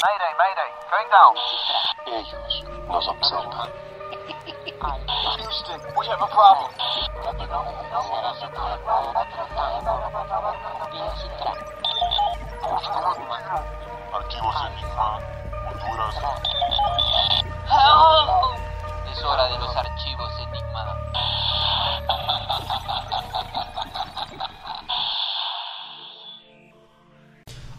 Mayday, mayday, going down. Ellos nos observan. Houston, we have a problem. Archivos Enigma, Honduras. Help! Es hora de los archivos Enigma.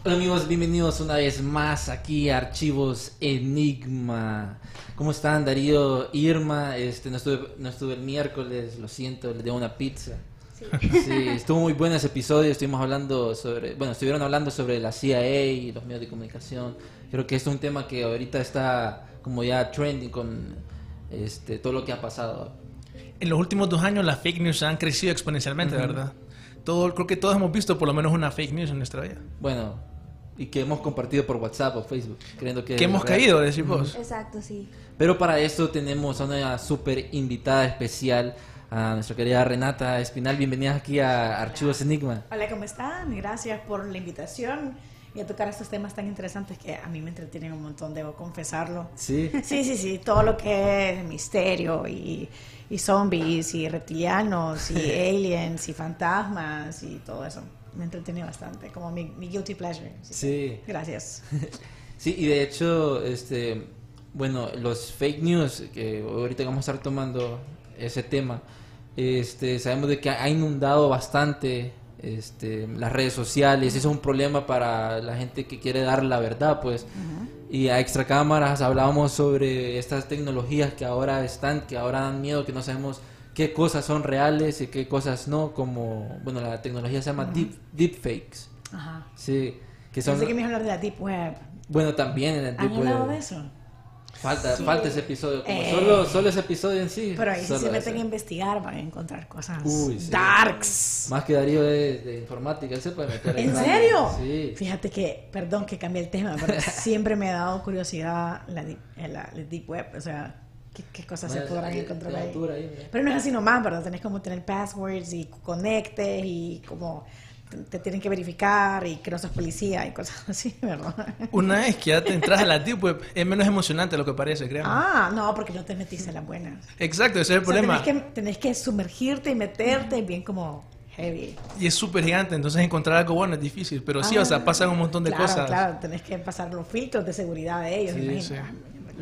Hola amigos, bienvenidos una vez más aquí a Archivos Enigma. ¿Cómo están Darío, Irma? Este, no estuve, no estuve el miércoles, lo siento, les debo una pizza. Sí, estuvo muy bueno ese episodio, estuvimos hablando sobre, bueno, estuvieron hablando sobre la CIA y los medios de comunicación. Creo que es un tema que ahorita está como ya trending con este, todo lo que ha pasado. En los últimos dos años las fake news han crecido exponencialmente, ¿verdad? Todo, creo que todos hemos visto por lo menos una fake news en nuestra vida. Bueno, y que hemos compartido por WhatsApp o Facebook, creyendo que... Que hemos real. caído, decís vos. Exacto, sí. Pero para eso tenemos a una súper invitada especial, a nuestra querida Renata Espinal. Bienvenida aquí a Archivos Enigma. Hola, ¿cómo están? Gracias por la invitación y a tocar estos temas tan interesantes que a mí me entretienen un montón, debo confesarlo. Sí. Sí, sí, sí, todo lo que es misterio y, y zombies y reptilianos y aliens y fantasmas y todo eso. Me entretiene bastante, como mi, mi guilty pleasure. Así que Sí. Gracias. Sí, y de hecho, este, bueno, los fake news, que ahorita vamos a estar tomando ese tema, este, sabemos de que ha inundado bastante este, las redes sociales, eso es un problema para la gente que quiere dar la verdad, pues. Y a extra cámaras hablábamos sobre estas tecnologías que ahora están, que ahora dan miedo, que no sabemos qué cosas son reales y qué cosas no, como, bueno, la tecnología se llama deep, deepfakes. Ajá. Sí, que son... Pensé que me hablar de la Deep Web. Bueno, también en el ¿Han tipo hablado de... eso? Falta, Sí. falta ese episodio, como Eh. solo, solo ese episodio en sí. Pero ahí sí se meten a investigar van a encontrar cosas Uy, sí. darks. Más que Darío de, de informática, él se puede meter ¿En ahí. serio? Sí. Fíjate que, perdón que cambie el tema, pero siempre me ha dado curiosidad la, deep- la- la deep web, o sea, qué, qué cosas se Bueno, podrán de- encontrar ahí. altura ahí. Pero no es así nomás, ¿verdad? Tenés como tener passwords y conectes y como te, tienen que verificar y que no sos policía y cosas así, ¿verdad? Una vez que ya te entras a la Deep Web, es menos emocionante lo que parece, créanme. Ah, no, porque no te metiste en las buenas. Exacto, ese es el O sea, problema. tenés, que, tenés que sumergirte y meterte bien como heavy. Y es súper gigante, entonces encontrar algo bueno es difícil. Pero sí, o sea, Ah, pasan un montón de claro, cosas. Claro, tenés que pasar los filtros de seguridad de ellos, Sí, me imagino. sí.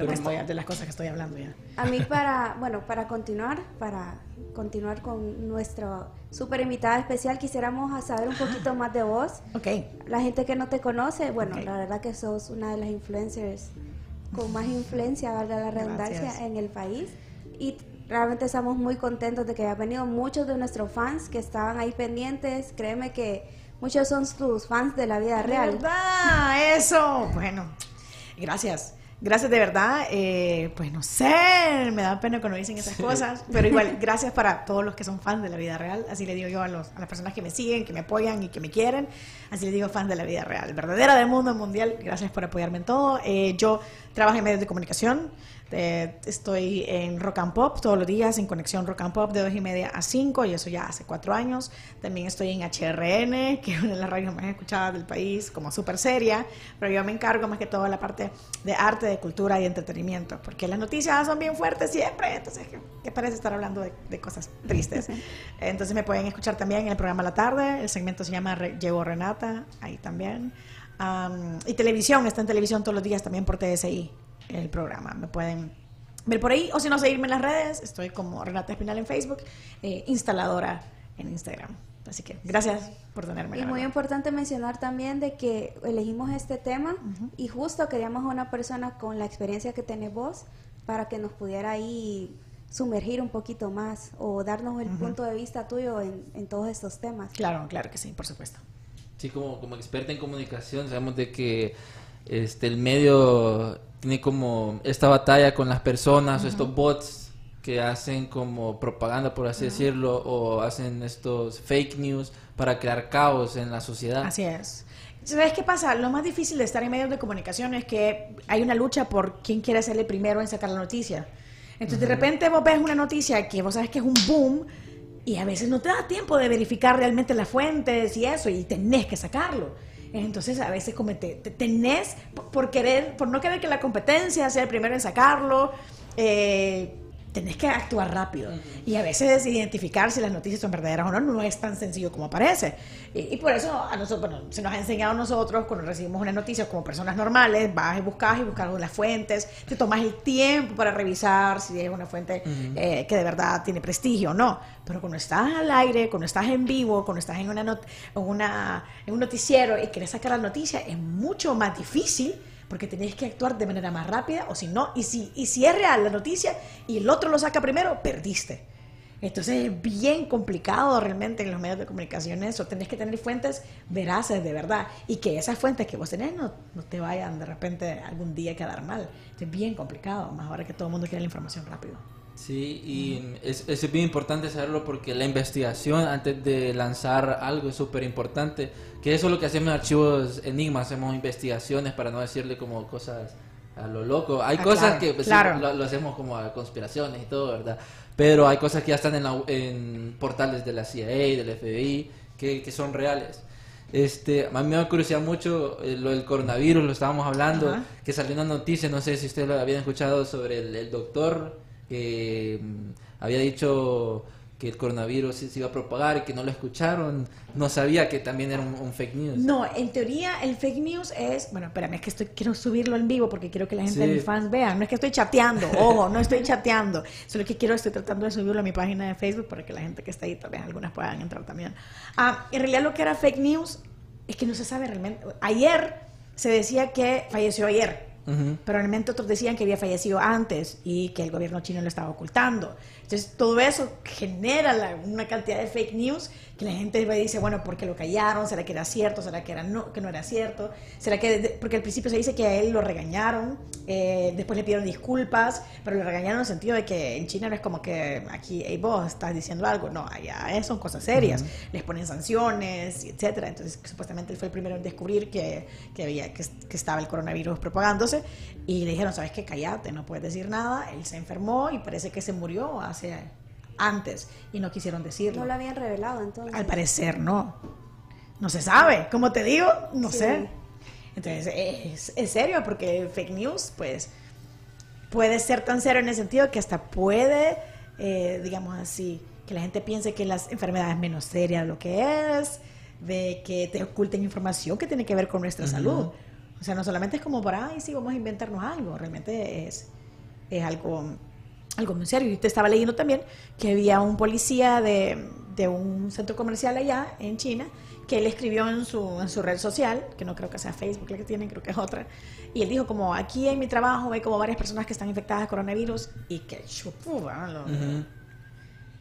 Lo que estoy, de las cosas que estoy hablando ya. A mí para, bueno, para continuar, para continuar con nuestra super invitada especial, quisiéramos saber un poquito más de vos. Ok, La gente que no te conoce, bueno, Ok. la verdad que sos una de las influencers con más influencia, valga la redundancia, Gracias. en el país. Y realmente estamos muy contentos de que hayas venido muchos de nuestros fans que estaban ahí pendientes. Créeme que muchos son tus fans de la vida real. ¿Verdad? Eso. Bueno, gracias. Gracias de verdad. Eh, pues no sé, me da pena cuando dicen esas cosas, pero igual, gracias para todos los que son fans de la vida real. Así le digo yo a, los, a las personas que me siguen, que me apoyan y que me quieren. Así le digo fans de la vida real, verdadera del mundo mundial. Gracias por apoyarme en todo. Eh, yo trabajo en medios de comunicación. Eh, estoy en Rock and Pop todos los días, en Conexión Rock and Pop de 2 y media a 5, y eso ya hace cuatro años. También estoy en HRN, que es una de las radios más escuchadas del país, como súper seria, pero yo me encargo más que todo de la parte de arte, de cultura y entretenimiento, porque las noticias son bien fuertes siempre, entonces, ¿qué, qué parece estar hablando de, de cosas tristes? Entonces me pueden escuchar también en el programa La Tarde, el segmento se llama Re- Llegó Renata, ahí también. Am, y televisión, está en televisión todos los días también por TSI, el programa. Me pueden ver por ahí, o si no, seguirme en las redes. Estoy como Renata Espinal en Facebook, eh, instaladora en Instagram. Así que gracias por tenerme. Y muy verdad. importante mencionar también de que elegimos este tema y justo queríamos a una persona con la experiencia que tenés vos para que nos pudiera ahí sumergir un poquito más o darnos el punto de vista tuyo en, en todos estos temas. Claro, claro que sí, por supuesto. Sí, como, como experta en comunicación, sabemos de que este, el medio tiene como esta batalla con las personas, o estos bots que hacen como propaganda, por así decirlo, o hacen estos fake news para crear caos en la sociedad. Así es. ¿Sabes qué pasa? Lo más difícil de estar en medios de comunicación es que hay una lucha por quién quiere ser el primero en sacar la noticia. Entonces, de repente vos ves una noticia que vos sabes que es un boom y a veces no te da tiempo de verificar realmente las fuentes y eso, y tenés que sacarlo. Entonces, a veces como te, te- tenés, por- por querer, por no querer que la competencia sea el primero en sacarlo, eh, tenés que actuar rápido. Y a veces identificar si las noticias son verdaderas o no no es tan sencillo como parece. Y, y por eso a nosotros, bueno, se nos ha enseñado a nosotros cuando recibimos una noticia como personas normales, vas y buscas y buscas las fuentes, te tomas el tiempo para revisar si es una fuente eh, que de verdad tiene prestigio o no. Pero cuando estás al aire, cuando estás en vivo, cuando estás en, una not- en, una, en un noticiero y quieres sacar la noticia, es mucho más difícil porque tenés que actuar de manera más rápida o si no, y si, y si es real la noticia y el otro lo saca primero, perdiste. Entonces es bien complicado realmente en los medios de comunicación eso. Tenés que tener fuentes veraces de verdad y que esas fuentes que vos tenés no, no te vayan de repente algún día a quedar mal. Es bien complicado, más ahora que todo el mundo quiere la información rápido. Sí, y es, es bien importante saberlo porque la investigación antes de lanzar algo es súper importante. Que eso es lo que hacemos en Archivos Enigma, hacemos investigaciones para no decirle como cosas a lo loco. Hay Ah, cosas claro, que pues, claro. lo, lo hacemos como a conspiraciones y todo, ¿verdad? Pero hay cosas que ya están en, la- en portales de la CIA, del FBI, que, que son reales. Este, a mí me da curiosidad mucho eh, lo del coronavirus, lo estábamos hablando, Ajá. que salió una noticia, no sé si ustedes lo habían escuchado sobre el, el doctor que mm, había dicho que el coronavirus se iba a propagar y que no lo escucharon, no sabía que también era un, un fake news. No, en teoría el fake news es, bueno, espérame, es que estoy, quiero subirlo en vivo porque quiero que la gente de mis fans vean. No es que estoy chateando, ojo, no estoy chateando. Solo que quiero, estoy tratando de subirlo a mi página de Facebook para que la gente que está ahí, tal vez algunas puedan entrar también. Ah, en realidad lo que era fake news es que no se sabe realmente. Ayer se decía que falleció ayer. Ujú. Pero realmente otros decían que había fallecido antes y que el gobierno chino lo estaba ocultando. Entonces, todo eso genera la- una cantidad de fake news que la gente va y dice, bueno, ¿por qué lo callaron? ¿Será que era cierto? ¿Será que, era no, que no era cierto? ¿Será que...? Porque al principio se dice que a él lo regañaron, eh, después le pidieron disculpas, pero lo regañaron en el sentido de que en China no es como que aquí, hey, vos estás diciendo algo. No, allá son cosas serias. Les ponen sanciones, etcétera. Entonces, supuestamente él fue el primero en descubrir que, que, había, que, que estaba el coronavirus propagándose y le dijeron, ¿sabes qué? Cállate, no puedes decir nada. Él se enfermó y parece que se murió hace antes y no quisieron decirlo. No lo habían revelado entonces. Al parecer no. No se sabe. Como te digo, no Sí. sé. Entonces, es, es serio porque fake news, pues, puede ser tan serio en el sentido que hasta puede, eh, digamos así, que la gente piense que las enfermedades menos serias lo que es, de que te oculten información que tiene que ver con nuestra salud. O sea, no solamente es como para, ay, sí, vamos a inventarnos algo, realmente es, es algo, algo muy serio. Y te estaba leyendo también que había un policía de, de un centro comercial allá en China que él escribió en su, en su red social, que no creo que sea Facebook la que tienen, creo que es otra, y él dijo como, aquí en mi trabajo hay como varias personas que están infectadas de coronavirus y que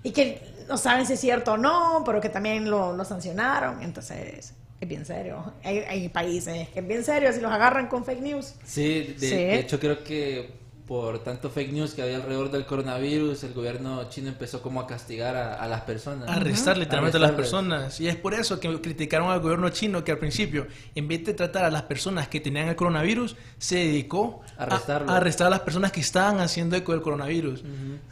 y que no saben si es cierto o no, pero que también lo, lo sancionaron, entonces es bien serio. Hay, hay países que es bien serio si los agarran con fake news. Sí, de, Sí. de hecho creo que por tanto fake news que había alrededor del coronavirus, el gobierno chino empezó como a castigar a, a las personas. Arrestar literalmente a las personas. Y es por eso que criticaron al gobierno chino que al principio, en vez de tratar a las personas que tenían el coronavirus, se dedicó a, Arrestarlo. a arrestar a las personas que estaban haciendo eco del coronavirus.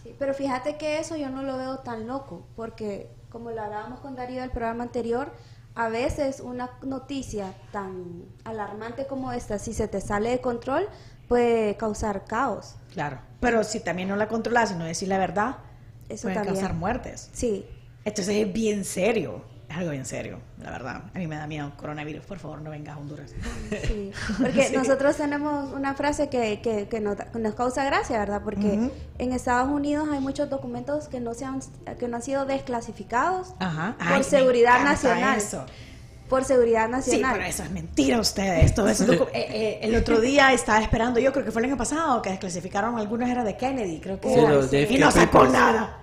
Sí, pero fíjate que eso yo no lo veo tan loco, porque como lo hablábamos con Darío del programa anterior, a veces una noticia tan alarmante como esta, si se te sale de control, puede causar caos. Claro. Pero si también no la controlas y no decís la verdad, Eso también. causar muertes. Sí, Entonces es bien serio. Es algo bien serio, la verdad. A mí me da miedo coronavirus. Por favor, no vengas a Honduras. sí. Porque Sí. nosotros tenemos una frase que, que, que nos, causa gracia, ¿verdad? Porque en Estados Unidos hay muchos documentos que no, se han, que no han sido desclasificados Ajá. por Ay, seguridad nacional. eso. Por seguridad Sí, nacional. pero eso es mentira ustedes. Todo eso eh, eh, el otro día estaba esperando, yo creo que fue el año pasado, que desclasificaron algunas era de Kennedy, creo que Sí, era. los Y no sacó nada.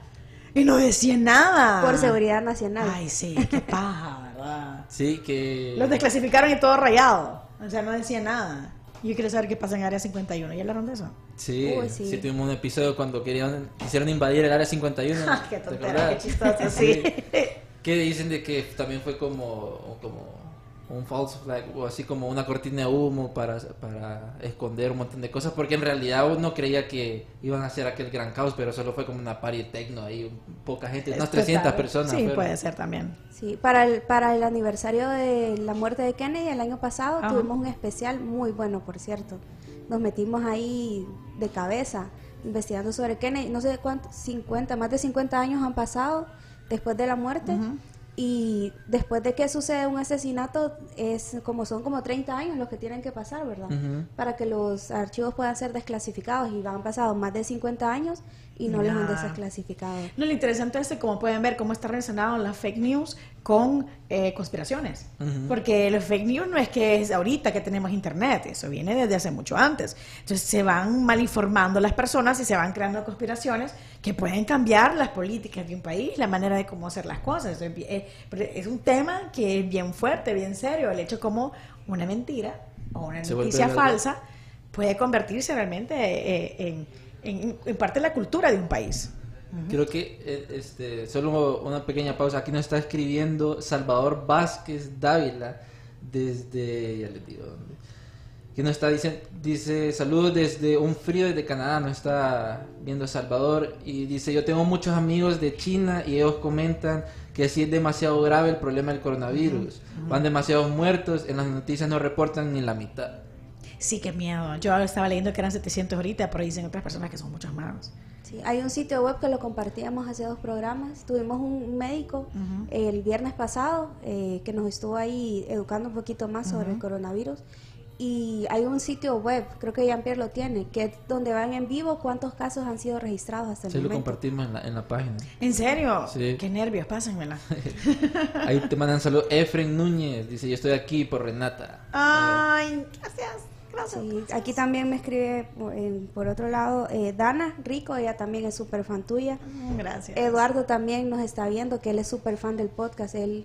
Y no decía nada. Por seguridad nacional. Ay, sí, qué paja, ¿verdad? Sí, que... Los desclasificaron y todo rayado. O sea, no decía nada. Yo quiero saber qué pasa en Área 51. ¿Ya hablaron de eso? Sí, Uy, sí, sí. tuvimos un episodio cuando querían, quisieron invadir el área 51. qué ¿te tontera, acordás? qué chistoso, sí. Que dicen de que también fue como, como un false flag o así como una cortina de humo para, para esconder un montón de cosas porque en realidad uno creía que iban a hacer aquel gran caos pero solo fue como una party techno ahí poca gente unas Esto 300 está- personas Sí, puede ser también. Sí, para el, para el aniversario de la muerte de Kennedy el año pasado Ajá. tuvimos un especial muy bueno, por cierto. Nos metimos ahí de cabeza investigando sobre Kennedy. No sé cuántos, 50, más de 50 años han pasado después de la muerte. Y después de que sucede un asesinato, es como son como 30 años los que tienen que pasar, ¿verdad? Para que los archivos puedan ser desclasificados. Y han pasado más de 50 años y no los han Ya. desclasificado. No, lo interesante es, como pueden ver, cómo está relacionado las fake news con eh, conspiraciones. Porque los fake news no es que es ahorita que tenemos internet, eso viene desde hace mucho antes. Entonces se van mal informando las personas y se van creando conspiraciones que pueden cambiar las políticas de un país, la manera de cómo hacer las cosas. Eh, es un tema que es bien fuerte, bien serio, el hecho como una mentira o una Se noticia falsa puede convertirse realmente eh, en, en- en parte la cultura de un país. Creo que eh, este, solo una pequeña pausa. Aquí nos está escribiendo Salvador Vázquez Dávila desde, ya les digo dónde. Que nos está diciendo, dice, saludos desde un frío desde Canadá, nos está viendo Salvador y dice, yo tengo muchos amigos de China y ellos comentan que sí es demasiado grave el problema del coronavirus. Van demasiados muertos, en las noticias no reportan ni la mitad. Sí, qué miedo. Yo estaba leyendo que eran 700 ahorita, pero dicen otras personas que son muchos más. Sí, hay un sitio web que lo compartíamos hace dos programas. Tuvimos un médico el viernes pasado eh, que nos estuvo ahí educando un poquito más sobre el coronavirus. Y hay un sitio web, creo que Jean-Pierre lo tiene, que es donde van en vivo cuántos casos han sido registrados hasta el Se lo momento. compartimos en la, en la página. ¿En serio? Sí. Qué nervios, pásenmela. Ahí te mandan saludos. Efren Núñez dice, yo estoy aquí por Renata. Ay, gracias. Gracias. Sí, aquí también me escribe por, en- por otro lado eh, Dana Rico, ella también es súper fan tuya. Mm, Gracias. Eduardo también nos está viendo, que él es súper fan del podcast. Él,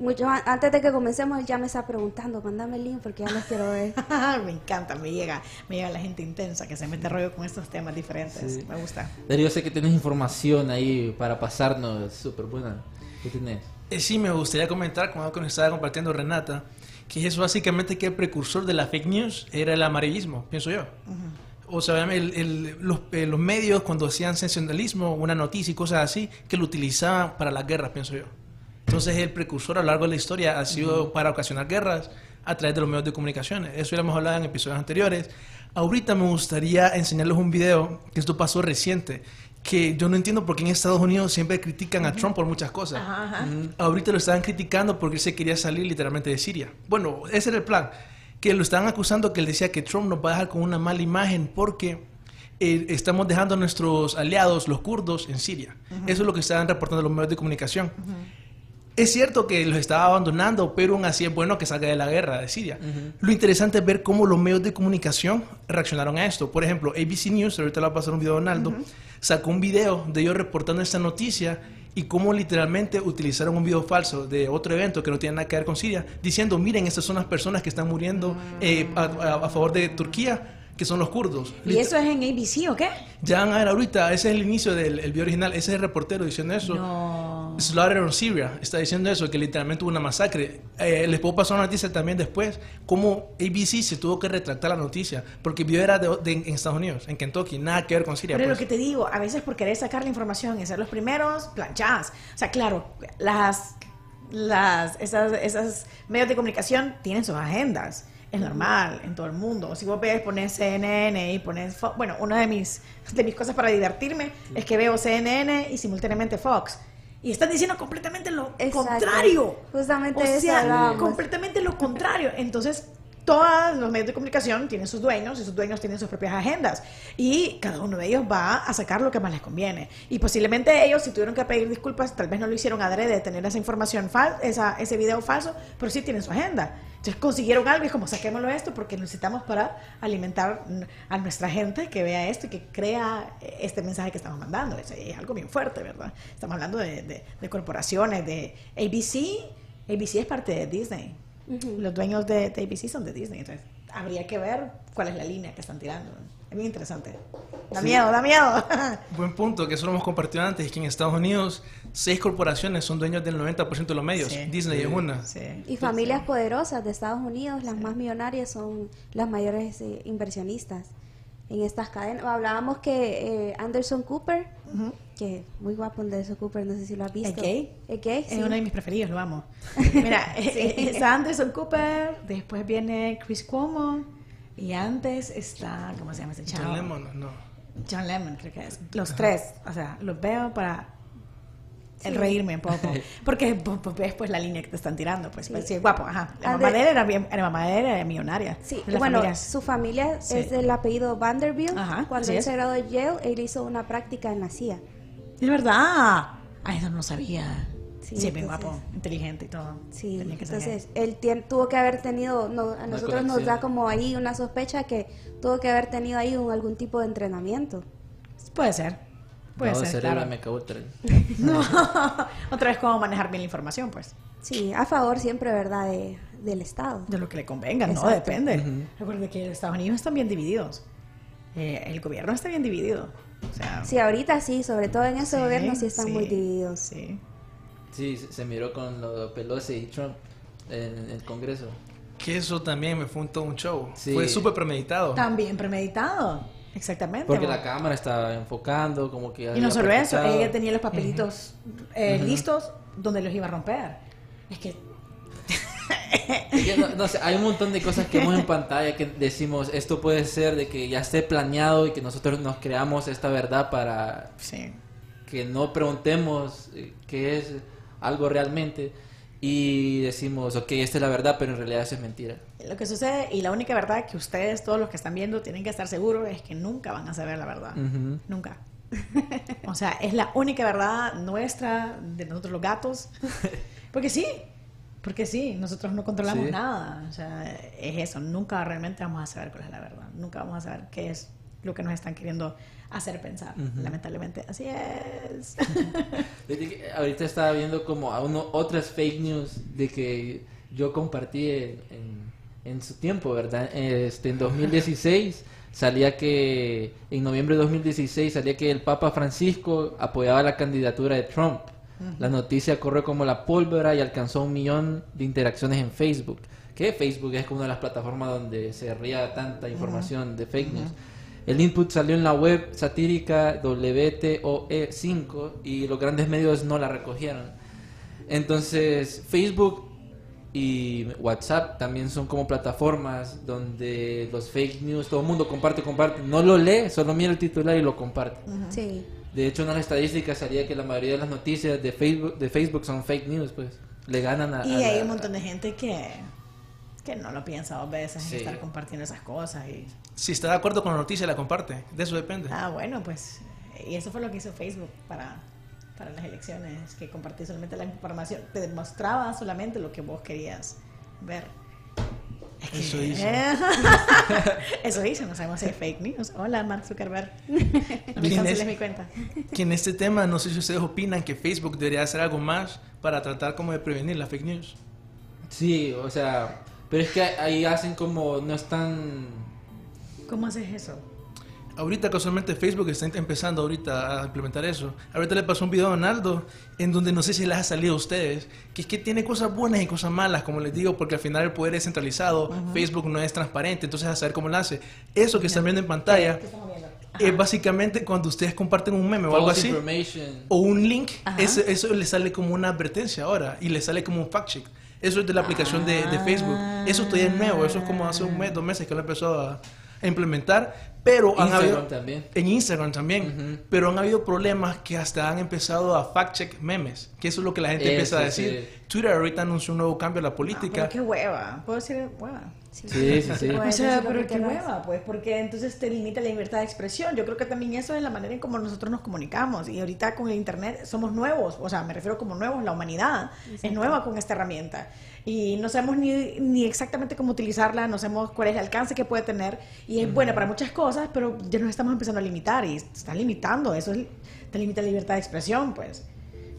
mucho an- antes de que comencemos, él ya me está preguntando, mándame el link porque ya los quiero ver. me encanta, me llega, me llega la gente intensa que se mete rollo con estos temas diferentes. Sí. Me gusta. Darío, sé que tienes información ahí para pasarnos, súper buena. ¿Qué tenés? Eh, sí, me gustaría comentar, como algo que nos estaba compartiendo Renata, que es básicamente que el precursor de la fake news era el amarillismo, pienso yo. O sea, el- el- los, eh, los medios cuando hacían sensacionalismo, una noticia y cosas así, que lo utilizaban para las guerras, pienso yo. Entonces el precursor a lo largo de la historia ha sido para ocasionar guerras a través de los medios de comunicaciones. Eso ya lo hemos hablado en episodios anteriores. Ahorita me gustaría enseñarles un video, que esto pasó reciente, que yo no entiendo por qué en Estados Unidos siempre critican a Trump por muchas cosas. Ajá, ajá. Mm, Ahorita lo estaban criticando porque él se quería salir literalmente de Siria. Bueno, ese era el plan. Que lo estaban acusando que él decía que Trump nos va a dejar con una mala imagen porque eh, estamos dejando a nuestros aliados, los kurdos, en Siria. Eso es lo que estaban reportando los medios de comunicación. Es cierto que los estaba abandonando, pero aún así es bueno que salga de la guerra de Siria. Lo interesante es ver cómo los medios de comunicación reaccionaron a esto. Por ejemplo, ABC News, ahorita le va a pasar un video a Donaldo, sacó un video de ellos reportando esta noticia y cómo literalmente utilizaron un video falso de otro evento que no tiene nada que ver con Siria, diciendo, miren, estas son las personas que están muriendo eh, a, a- a favor de Turquía, que son los kurdos. ¿Y eso es en ABC o qué? Ya van a ver ahorita, ese es el inicio del el video original, ese es el reportero diciendo eso. No. Slaughter on Syria está diciendo eso, que literalmente hubo una masacre. Eh, les puedo pasar una noticia también después, cómo ABC se tuvo que retractar la noticia, porque el video era de, de- en Estados Unidos, en Kentucky, nada que ver con Siria. Pero pues. lo que te digo, a veces por querer sacar la información y ser los primeros, planchadas. O sea, claro, las, las, esas, esas medios de comunicación tienen sus agendas. Es normal en todo el mundo. Si vos ves, pones CNN y pones Fox. Bueno, una de mis, de mis cosas para divertirme es que veo CNN y simultáneamente Fox. Y están diciendo completamente lo Exacto. contrario. Justamente o eso completamente lo contrario. Entonces, todos los medios de comunicación tienen sus dueños y sus dueños tienen sus propias agendas. Y cada uno de ellos va a sacar lo que más les conviene. Y posiblemente ellos, si tuvieron que pedir disculpas, tal vez no lo hicieron adrede de tener esa información falsa, ese video falso, pero sí tienen su agenda. Entonces consiguieron algo y es como saquémoslo esto porque necesitamos para alimentar a nuestra gente que vea esto y que crea este mensaje que estamos mandando. Es, es algo bien fuerte, ¿verdad? Estamos hablando de, de- de corporaciones, de ABC. ABC es parte de Disney. Los dueños de, de ABC son de Disney. Entonces, habría que ver cuál es la línea que están tirando. Es bien interesante. Da miedo, da miedo. Buen punto, que eso lo hemos compartido antes, es que en Estados Unidos seis corporaciones son dueños del 90% de los medios. Sí. Disney es una. Sí. Y familias poderosas de Estados Unidos, las más millonarias son las mayores eh, inversionistas en estas cadenas. Hablábamos que eh, Anderson Cooper, que muy guapo Anderson Cooper, no sé si lo has visto. ¿Es gay? Es gay, Es sí. uno de mis preferidos, lo amo. Mira, está Anderson Cooper, después viene Chris Cuomo y antes está, ¿cómo se llama ese chavo? John Lemon, no. John Lemon, creo que es. Los tres, o sea, los veo para el reírme un poco. Porque pues, pues, ves pues la línea que te están tirando, pues, Sí. pues, sí, guapo, ajá. La mamá de él era, bien, la mamá de él era millonaria. Sí, la bueno, familia- su familia Sí. es del apellido Vanderbilt. Ajá, Cuando así él es. se graduó de Yale, él hizo una práctica en la CIA. Es verdad. Ay, eso no sabía. Sí, Sí, bien guapo, inteligente y todo. Sí, Tenía que ser entonces él tuvo que haber tenido, no, a nosotros nos da como ahí una sospecha que tuvo que haber tenido ahí un, algún tipo de entrenamiento. Puede ser. Puede No, ser, claro. me. No. Otra vez, cómo manejar bien la información, pues. Sí, a favor siempre, ¿verdad?, de, del Estado. De lo que le convenga, no depende. Recuerde que los Estados Unidos están bien divididos. Eh, el gobierno está bien dividido. O sea, Sí, ahorita sí, sobre todo en ese Sí, gobierno sí están sí, muy divididos. Sí. Sí, se miró con lo de Pelosi y Trump en el Congreso. Que eso también me fue un, todo un show. Sí. Fue súper premeditado. También premeditado. Exactamente. Porque amor. la cámara estaba enfocando, como que... Y no solo eso, ella tenía los papelitos eh, Ujú. listos donde los iba a romper. Es que Es que no, no sé, hay un montón de cosas que vemos en pantalla que decimos, esto puede ser de que ya esté planeado y que nosotros nos creamos esta verdad para sí. que no preguntemos eh, qué es algo realmente y decimos, ok, esta es la verdad, pero en realidad eso es mentira. Lo que sucede, y la única verdad que ustedes, todos los que están viendo, tienen que estar seguros es que nunca van a saber la verdad. Ujú. Nunca. O sea, es la única verdad nuestra, de nosotros los gatos. Porque sí, porque sí, nosotros no controlamos Sí. nada. O sea, es eso, nunca realmente vamos a saber cuál es la verdad. Nunca vamos a saber qué es lo que nos están queriendo hacer pensar. Lamentablemente, así es. Ahorita estaba viendo como a uno, otras fake news de que yo compartí en, en- en su tiempo, ¿verdad? Este, en 2016 salía que, en noviembre de 2016 salía que el Papa Francisco apoyaba la candidatura de Trump. La noticia corrió como la pólvora y alcanzó un millón de interacciones en Facebook. Que Facebook es como una de las plataformas donde se ría tanta información de fake news. El input salió en la web satírica WTOE5 E y los grandes medios no la recogieron. Entonces, Facebook y WhatsApp también son como plataformas donde los fake news, todo el mundo comparte, comparte. No lo lee, solo mira el titular y lo comparte. Sí. De hecho, en las estadísticas salía que la mayoría de las noticias de Facebook, de Facebook son fake news, pues. Le ganan a... Y a hay la- un montón de gente que, que no lo piensa dos veces Sí. en estar compartiendo esas cosas. Y, Si está de acuerdo con la noticia, la comparte. De eso depende. ah, bueno, pues. Y eso fue lo que hizo Facebook para, para las elecciones, que compartía solamente la información, te demostraba solamente lo que vos querías ver. Eso hizo. Eso hizo, no sabemos si es fake news. Hola, Mark Zuckerberg. No me ¿Quién canceles es? mi cuenta. Que en este tema, no sé si ustedes opinan que Facebook debería hacer algo más para tratar como de prevenir la fake news. Sí, o sea... Pero es que ahí hacen como... No están... ¿Cómo haces eso? Ahorita casualmente Facebook está empezando ahorita a implementar eso. Ahorita le pasó un video a Donaldo en donde no sé si les ha salido a ustedes, que es que tiene cosas buenas y cosas malas, como les digo, porque al final el poder es centralizado, Facebook no es transparente, entonces a saber cómo lo hace. Eso que están viendo en pantalla es básicamente cuando ustedes comparten un meme o algo false así. o un link, eso, eso le sale como una advertencia ahora y le sale como un fact check. Eso es de la aplicación de, de Facebook. Eso todavía es nuevo, eso es como hace un mes, dos meses que lo empezó a, a implementar. Pero han Instagram habido, también. En Instagram también. Ujú. Pero han habido problemas que hasta han empezado a fact check memes. Que eso es lo que la gente Eso, empieza a decir. sí. Twitter ahorita anunció un nuevo cambio a la Ah, política. pero qué hueva. ¿Puedo decir hueva? Sí, sí, sí. Puedes O sea, pero qué hueva, pues, porque entonces te limita la libertad de expresión. Yo creo que también eso es la manera en cómo nosotros nos comunicamos. Y ahorita con el Internet somos nuevos, o sea, me refiero como nuevos, la humanidad es nueva con esta herramienta. Y no sabemos ni, ni exactamente cómo utilizarla, no sabemos cuál es el alcance que puede tener. Y es buena para muchas cosas, pero ya nos estamos empezando a limitar y se está limitando. Eso es, te limita la libertad de expresión, pues.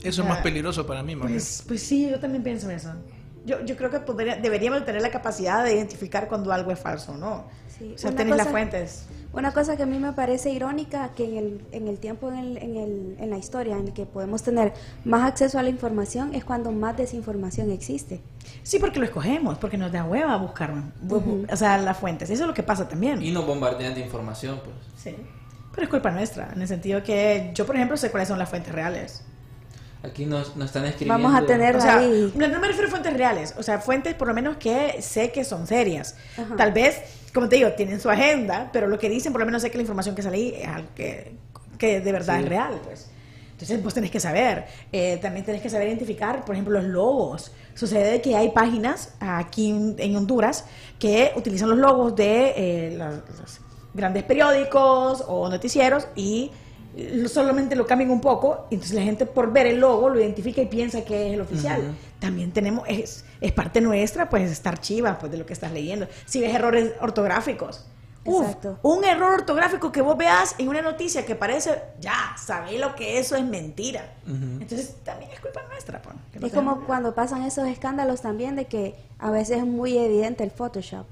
Eso es más peligroso para mí, bien. Pues, pues sí, yo también pienso eso. yo, yo creo que podría- deberíamos tener la capacidad de identificar cuando algo es falso o no. Sí, O sea, una tenés las fuentes. Una cosa que a mí me parece irónica, que en el, en el tiempo, en, el- en, el- en la historia en el que podemos tener más acceso a la información, es cuando más desinformación existe. Sí, porque lo escogemos, porque nos da hueva buscar, bu- bu- o sea, las fuentes. Eso es lo que pasa también. Y nos bombardean de información, pues. Sí. Pero es culpa nuestra, en el sentido que yo, por ejemplo, sé cuáles son las fuentes reales. Aquí nos, nos están escribiendo. Vamos a tener O sea, ahí. no, no me refiero a fuentes reales, o sea, fuentes por lo menos que sé que son serias. Ajá. Tal vez, como te digo, tienen su agenda, pero lo que dicen, por lo menos sé que la información que sale ahí es algo que, que de verdad Sí. es real, pues. Entonces, vos tenés que saber. Eh, también tenés que saber identificar, por ejemplo, los logos. Sucede que hay páginas aquí en, en Honduras que utilizan los logos de eh, las- los grandes periódicos o noticieros y solamente lo cambian un poco. y Entonces, la gente por ver el logo lo identifica y piensa que es el oficial. También tenemos, es, es parte nuestra, pues, estar chivas pues, de lo que estás leyendo. Si ves errores ortográficos. Uf, un error ortográfico que vos veas en una noticia que parece, ya, sabés lo que eso es mentira. Ujú. Entonces también es culpa nuestra. pues, no Es como cuando pasan esos escándalos también de que a veces es muy evidente el Photoshop.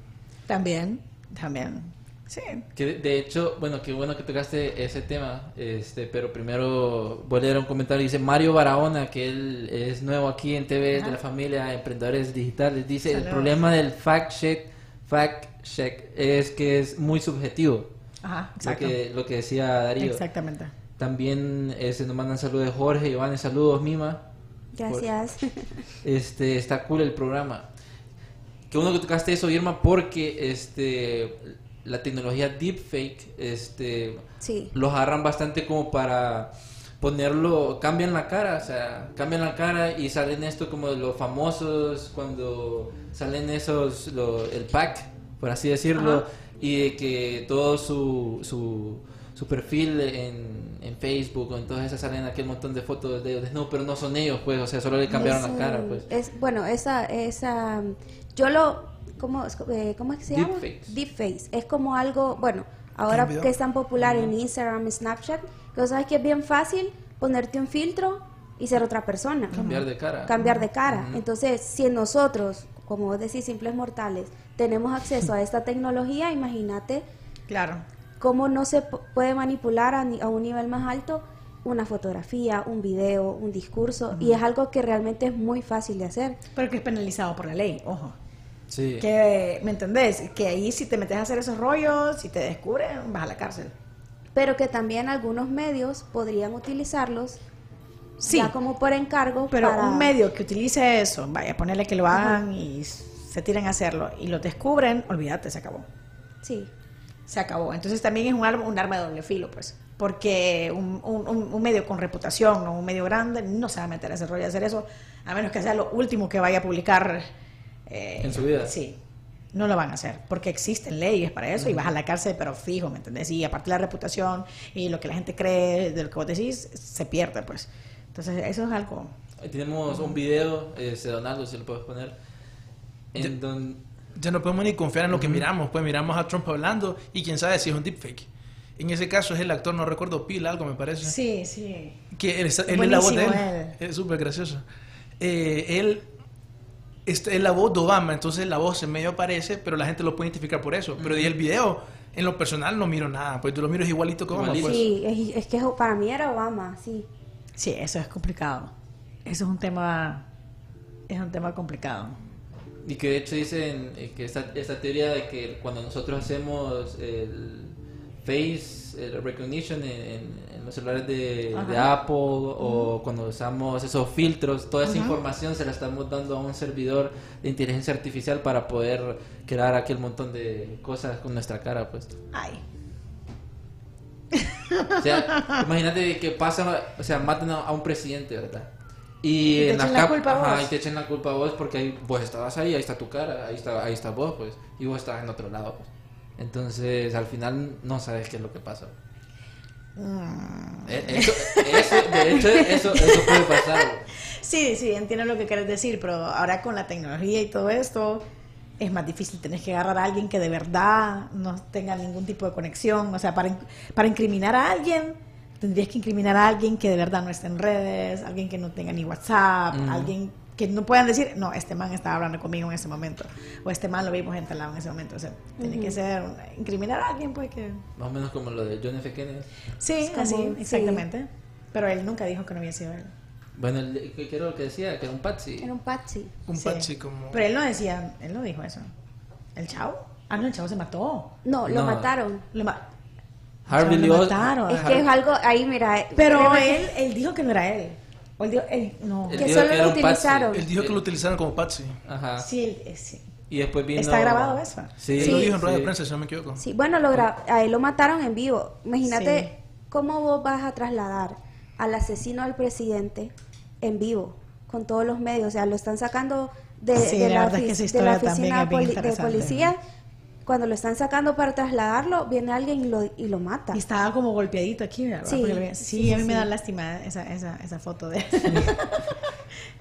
También, también. Sí. Que de- hecho, bueno, qué bueno que tocaste ese tema, este, pero primero voy a leer un comentario, dice Mario Barahona, que él es nuevo aquí en TV de la familia Emprendedores Digitales, dice, el problema del fact check, fact check es que es muy subjetivo, Ajá, lo exacto. que, lo que decía Darío. Exactamente. También este, nos mandan saludos de Jorge, Giovanni, saludos Mima, Gracias. este, está cool el programa. Qué bueno que tocaste eso, Irma, porque este, la tecnología deepfake, este, Sí. los agarran bastante como para ponerlo, cambian la cara, o sea, cambian la cara y salen esto como los famosos cuando salen esos, lo- el pack, por así decirlo, Ajá. y de que todo su, su, su perfil en, en Facebook o en todas esas salen aquel montón de fotos de ellos desnudos, pero no son ellos, pues, o sea, solo le cambiaron Es, la cara, pues. Es, bueno, esa, esa, yo lo, ¿cómo, es- eh, ¿cómo es que se llama? Deepfakes. Deepfakes. Es como algo, bueno, ahora que es tan popular en Instagram y Snapchat, que sabes que es bien fácil ponerte un filtro y ser otra persona. Cambiar de cara. Cambiar de cara. Entonces, si nosotros, como vos decís, simples mortales, tenemos acceso a esta tecnología, imagínate Claro. cómo no se pu- puede manipular a, ni- a un nivel más alto una fotografía, un video, un discurso, y es algo que realmente es muy fácil de hacer. Pero que es penalizado por la ley, ojo. Sí. Que, ¿me entendés? Que ahí si te metes a hacer esos rollos, si te descubren, vas a la cárcel. Pero que también algunos medios podrían utilizarlos Sí. ya como por encargo Pero para- un medio que utilice eso, vaya, ponerle que lo hagan y se tiren a hacerlo y lo descubren, olvídate, se acabó. Sí, Se acabó. Entonces también es un arma, un arma de doble filo, pues. Porque un, un- medio con reputación o un medio grande no se va a meter a ese rollo de hacer eso, a menos que sea lo último que vaya a publicar. Eh, En su vida. Sí. No lo van a hacer, porque existen leyes para eso y vas a la cárcel, pero fijo, ¿me entendés? Y aparte la reputación y lo que la gente cree de lo que vos decís, se pierde, pues. Entonces, eso es algo. Ahí Tenemos un video, este, Donaldo, si lo puedes poner, en Ya- donde... Ya no podemos ni confiar en lo que miramos, pues miramos a Trump hablando y quién sabe si es un deepfake. En ese caso es el actor, no recuerdo, Pil, algo me parece. Sí, sí. Que él, está- él es la voz de él. Él. Es súper gracioso. Eh, él este, es la voz de Obama, entonces la voz en medio aparece, pero la gente lo puede identificar por eso. Pero y el video, en lo personal no miro nada, pues tú lo miras igualito que Obama. Pues. sí, es, es que para mí era Obama, sí. Sí, eso es complicado. Eso es un tema. Es un tema complicado. Y que de hecho dicen eh, que esta, esta teoría de que cuando nosotros hacemos el face el recognition en los celulares de, de Apple o cuando usamos esos filtros, toda esa información se la estamos dando a un servidor de inteligencia artificial para poder crear aquel montón de cosas con nuestra cara, pues. Ay. O sea, imagínate que pasa, o sea, matan a, un presidente, ¿verdad? Y, Y te en echen la cap- culpa a ajá, vos. y te echen la culpa a vos porque ahí, vos estabas ahí, ahí está tu cara, ahí está, ahí está vos, pues, y vos estabas en otro lado, pues. Entonces, al final no sabes qué es lo que pasa. Mm. Eh, Eso, eso, de hecho, eso, eso puede pasar. Sí, sí, entiendo lo que quieres decir, pero ahora con la tecnología y todo esto es más difícil. Tenés que agarrar a alguien que de verdad no tenga ningún tipo de conexión. O sea, para, para incriminar a alguien, tendrías que incriminar a alguien que de verdad no esté en redes, alguien que no tenga ni WhatsApp, Ujú. alguien que no puedan decir, no, este man estaba hablando conmigo en ese momento, o este man lo vimos en tal lado en ese momento. O sea, tiene que ser, un- incriminar a alguien, pues que... Más o menos como lo de John F. Kennedy. Sí, como- así, sí. exactamente. Pero él nunca dijo que no había sido él. Bueno, el- ¿qué qué era lo que decía? Que era un patsy. Era un patsy. Un Sí. patsy como... Pero él no decía, él no dijo eso. ¿El chavo? Ah, no, el chavo se mató. No, lo No. mataron. Lo ma- Harvey Lo mataron. Es que es algo ahí, mira. Pero él, él dijo que no era él. O él dijo, él, no. Él que dijo solo que lo un patsy. utilizaron. Él dijo que lo utilizaron como patsy. Ajá. Sí, eh, sí. Y después vino... ¿Está grabado eso? Sí. Él lo dijo en rueda sí. de prensa, si no me equivoco. Sí, bueno, lo gra- a él lo mataron en vivo. Imagínate Sí. cómo vos vas a trasladar al asesino al presidente en vivo, con todos los medios. O sea, lo están sacando de, Sí, de la la, es que de la oficina poli- de policía. Cuando lo están sacando para trasladarlo, viene alguien y lo, y lo mata. Y estaba como golpeadito aquí, ¿verdad? Sí, sí, a mí me da lástima esa, esa, esa foto de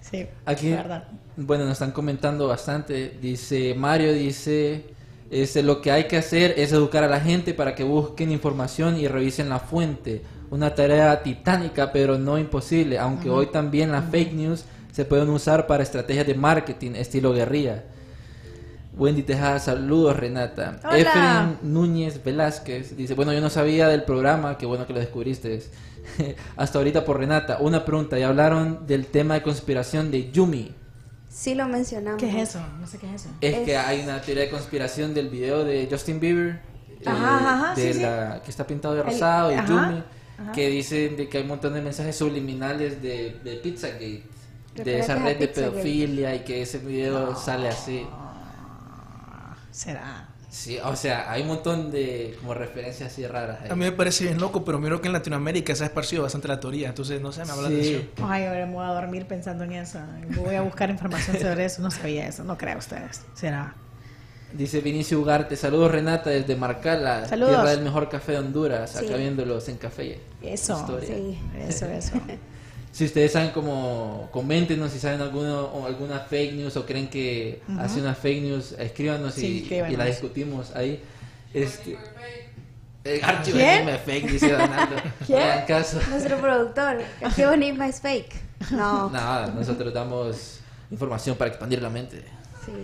Sí, Aquí, la verdad. bueno, nos están comentando bastante. Dice Mario, dice, este, lo que hay que hacer es educar a la gente para que busquen información y revisen la fuente. Una tarea titánica, pero no imposible, aunque hoy también las fake news se pueden usar para estrategias de marketing estilo guerrilla. Wendy Tejada, saludos Renata. Hola. Efren Núñez Velázquez dice, bueno, yo no sabía del programa, qué bueno que lo descubriste. Hasta ahorita por Renata. Una pregunta, ya hablaron del tema de conspiración de Yumi. Sí lo mencionamos. ¿Qué es eso? No sé qué es eso. Es, Es- que hay una teoría de conspiración del video de Justin Bieber, eh, Ajá, ajá, de sí, sí. la, que está pintado de El- rosado, y ajá, Yumi, ajá. que dicen de que hay un montón de mensajes subliminales de, de Pizzagate, de esa red de pedofilia y que ese video sale así. Será. Sí, o sea, hay un montón de como referencias así raras. ahí. A mí me parece bien loco, pero miro que en Latinoamérica se ha esparcido bastante la teoría. Entonces, no sé, me habla la Sí. atención. Ay, ahora me voy a dormir pensando en eso. Voy a buscar información sobre eso. No sabía eso. No creo ustedes. Será. Dice Vinicio Ugarte, saludos Renata desde Marcala, Saludos. tierra del mejor café de Honduras, Sí. acá viéndolos en café. Eso. Historia. Sí. Eso, eso. Si ustedes saben como, coméntenos si saben alguno, o alguna fake news o creen que hace una fake news, escríbanos Sí, y, la discutimos ahí. Este, el archivo fake, dice Donaldo. ¿Quién? Caso. Nuestro productor. Que Enigma es fake. No. Nada, nosotros damos información para expandir la mente.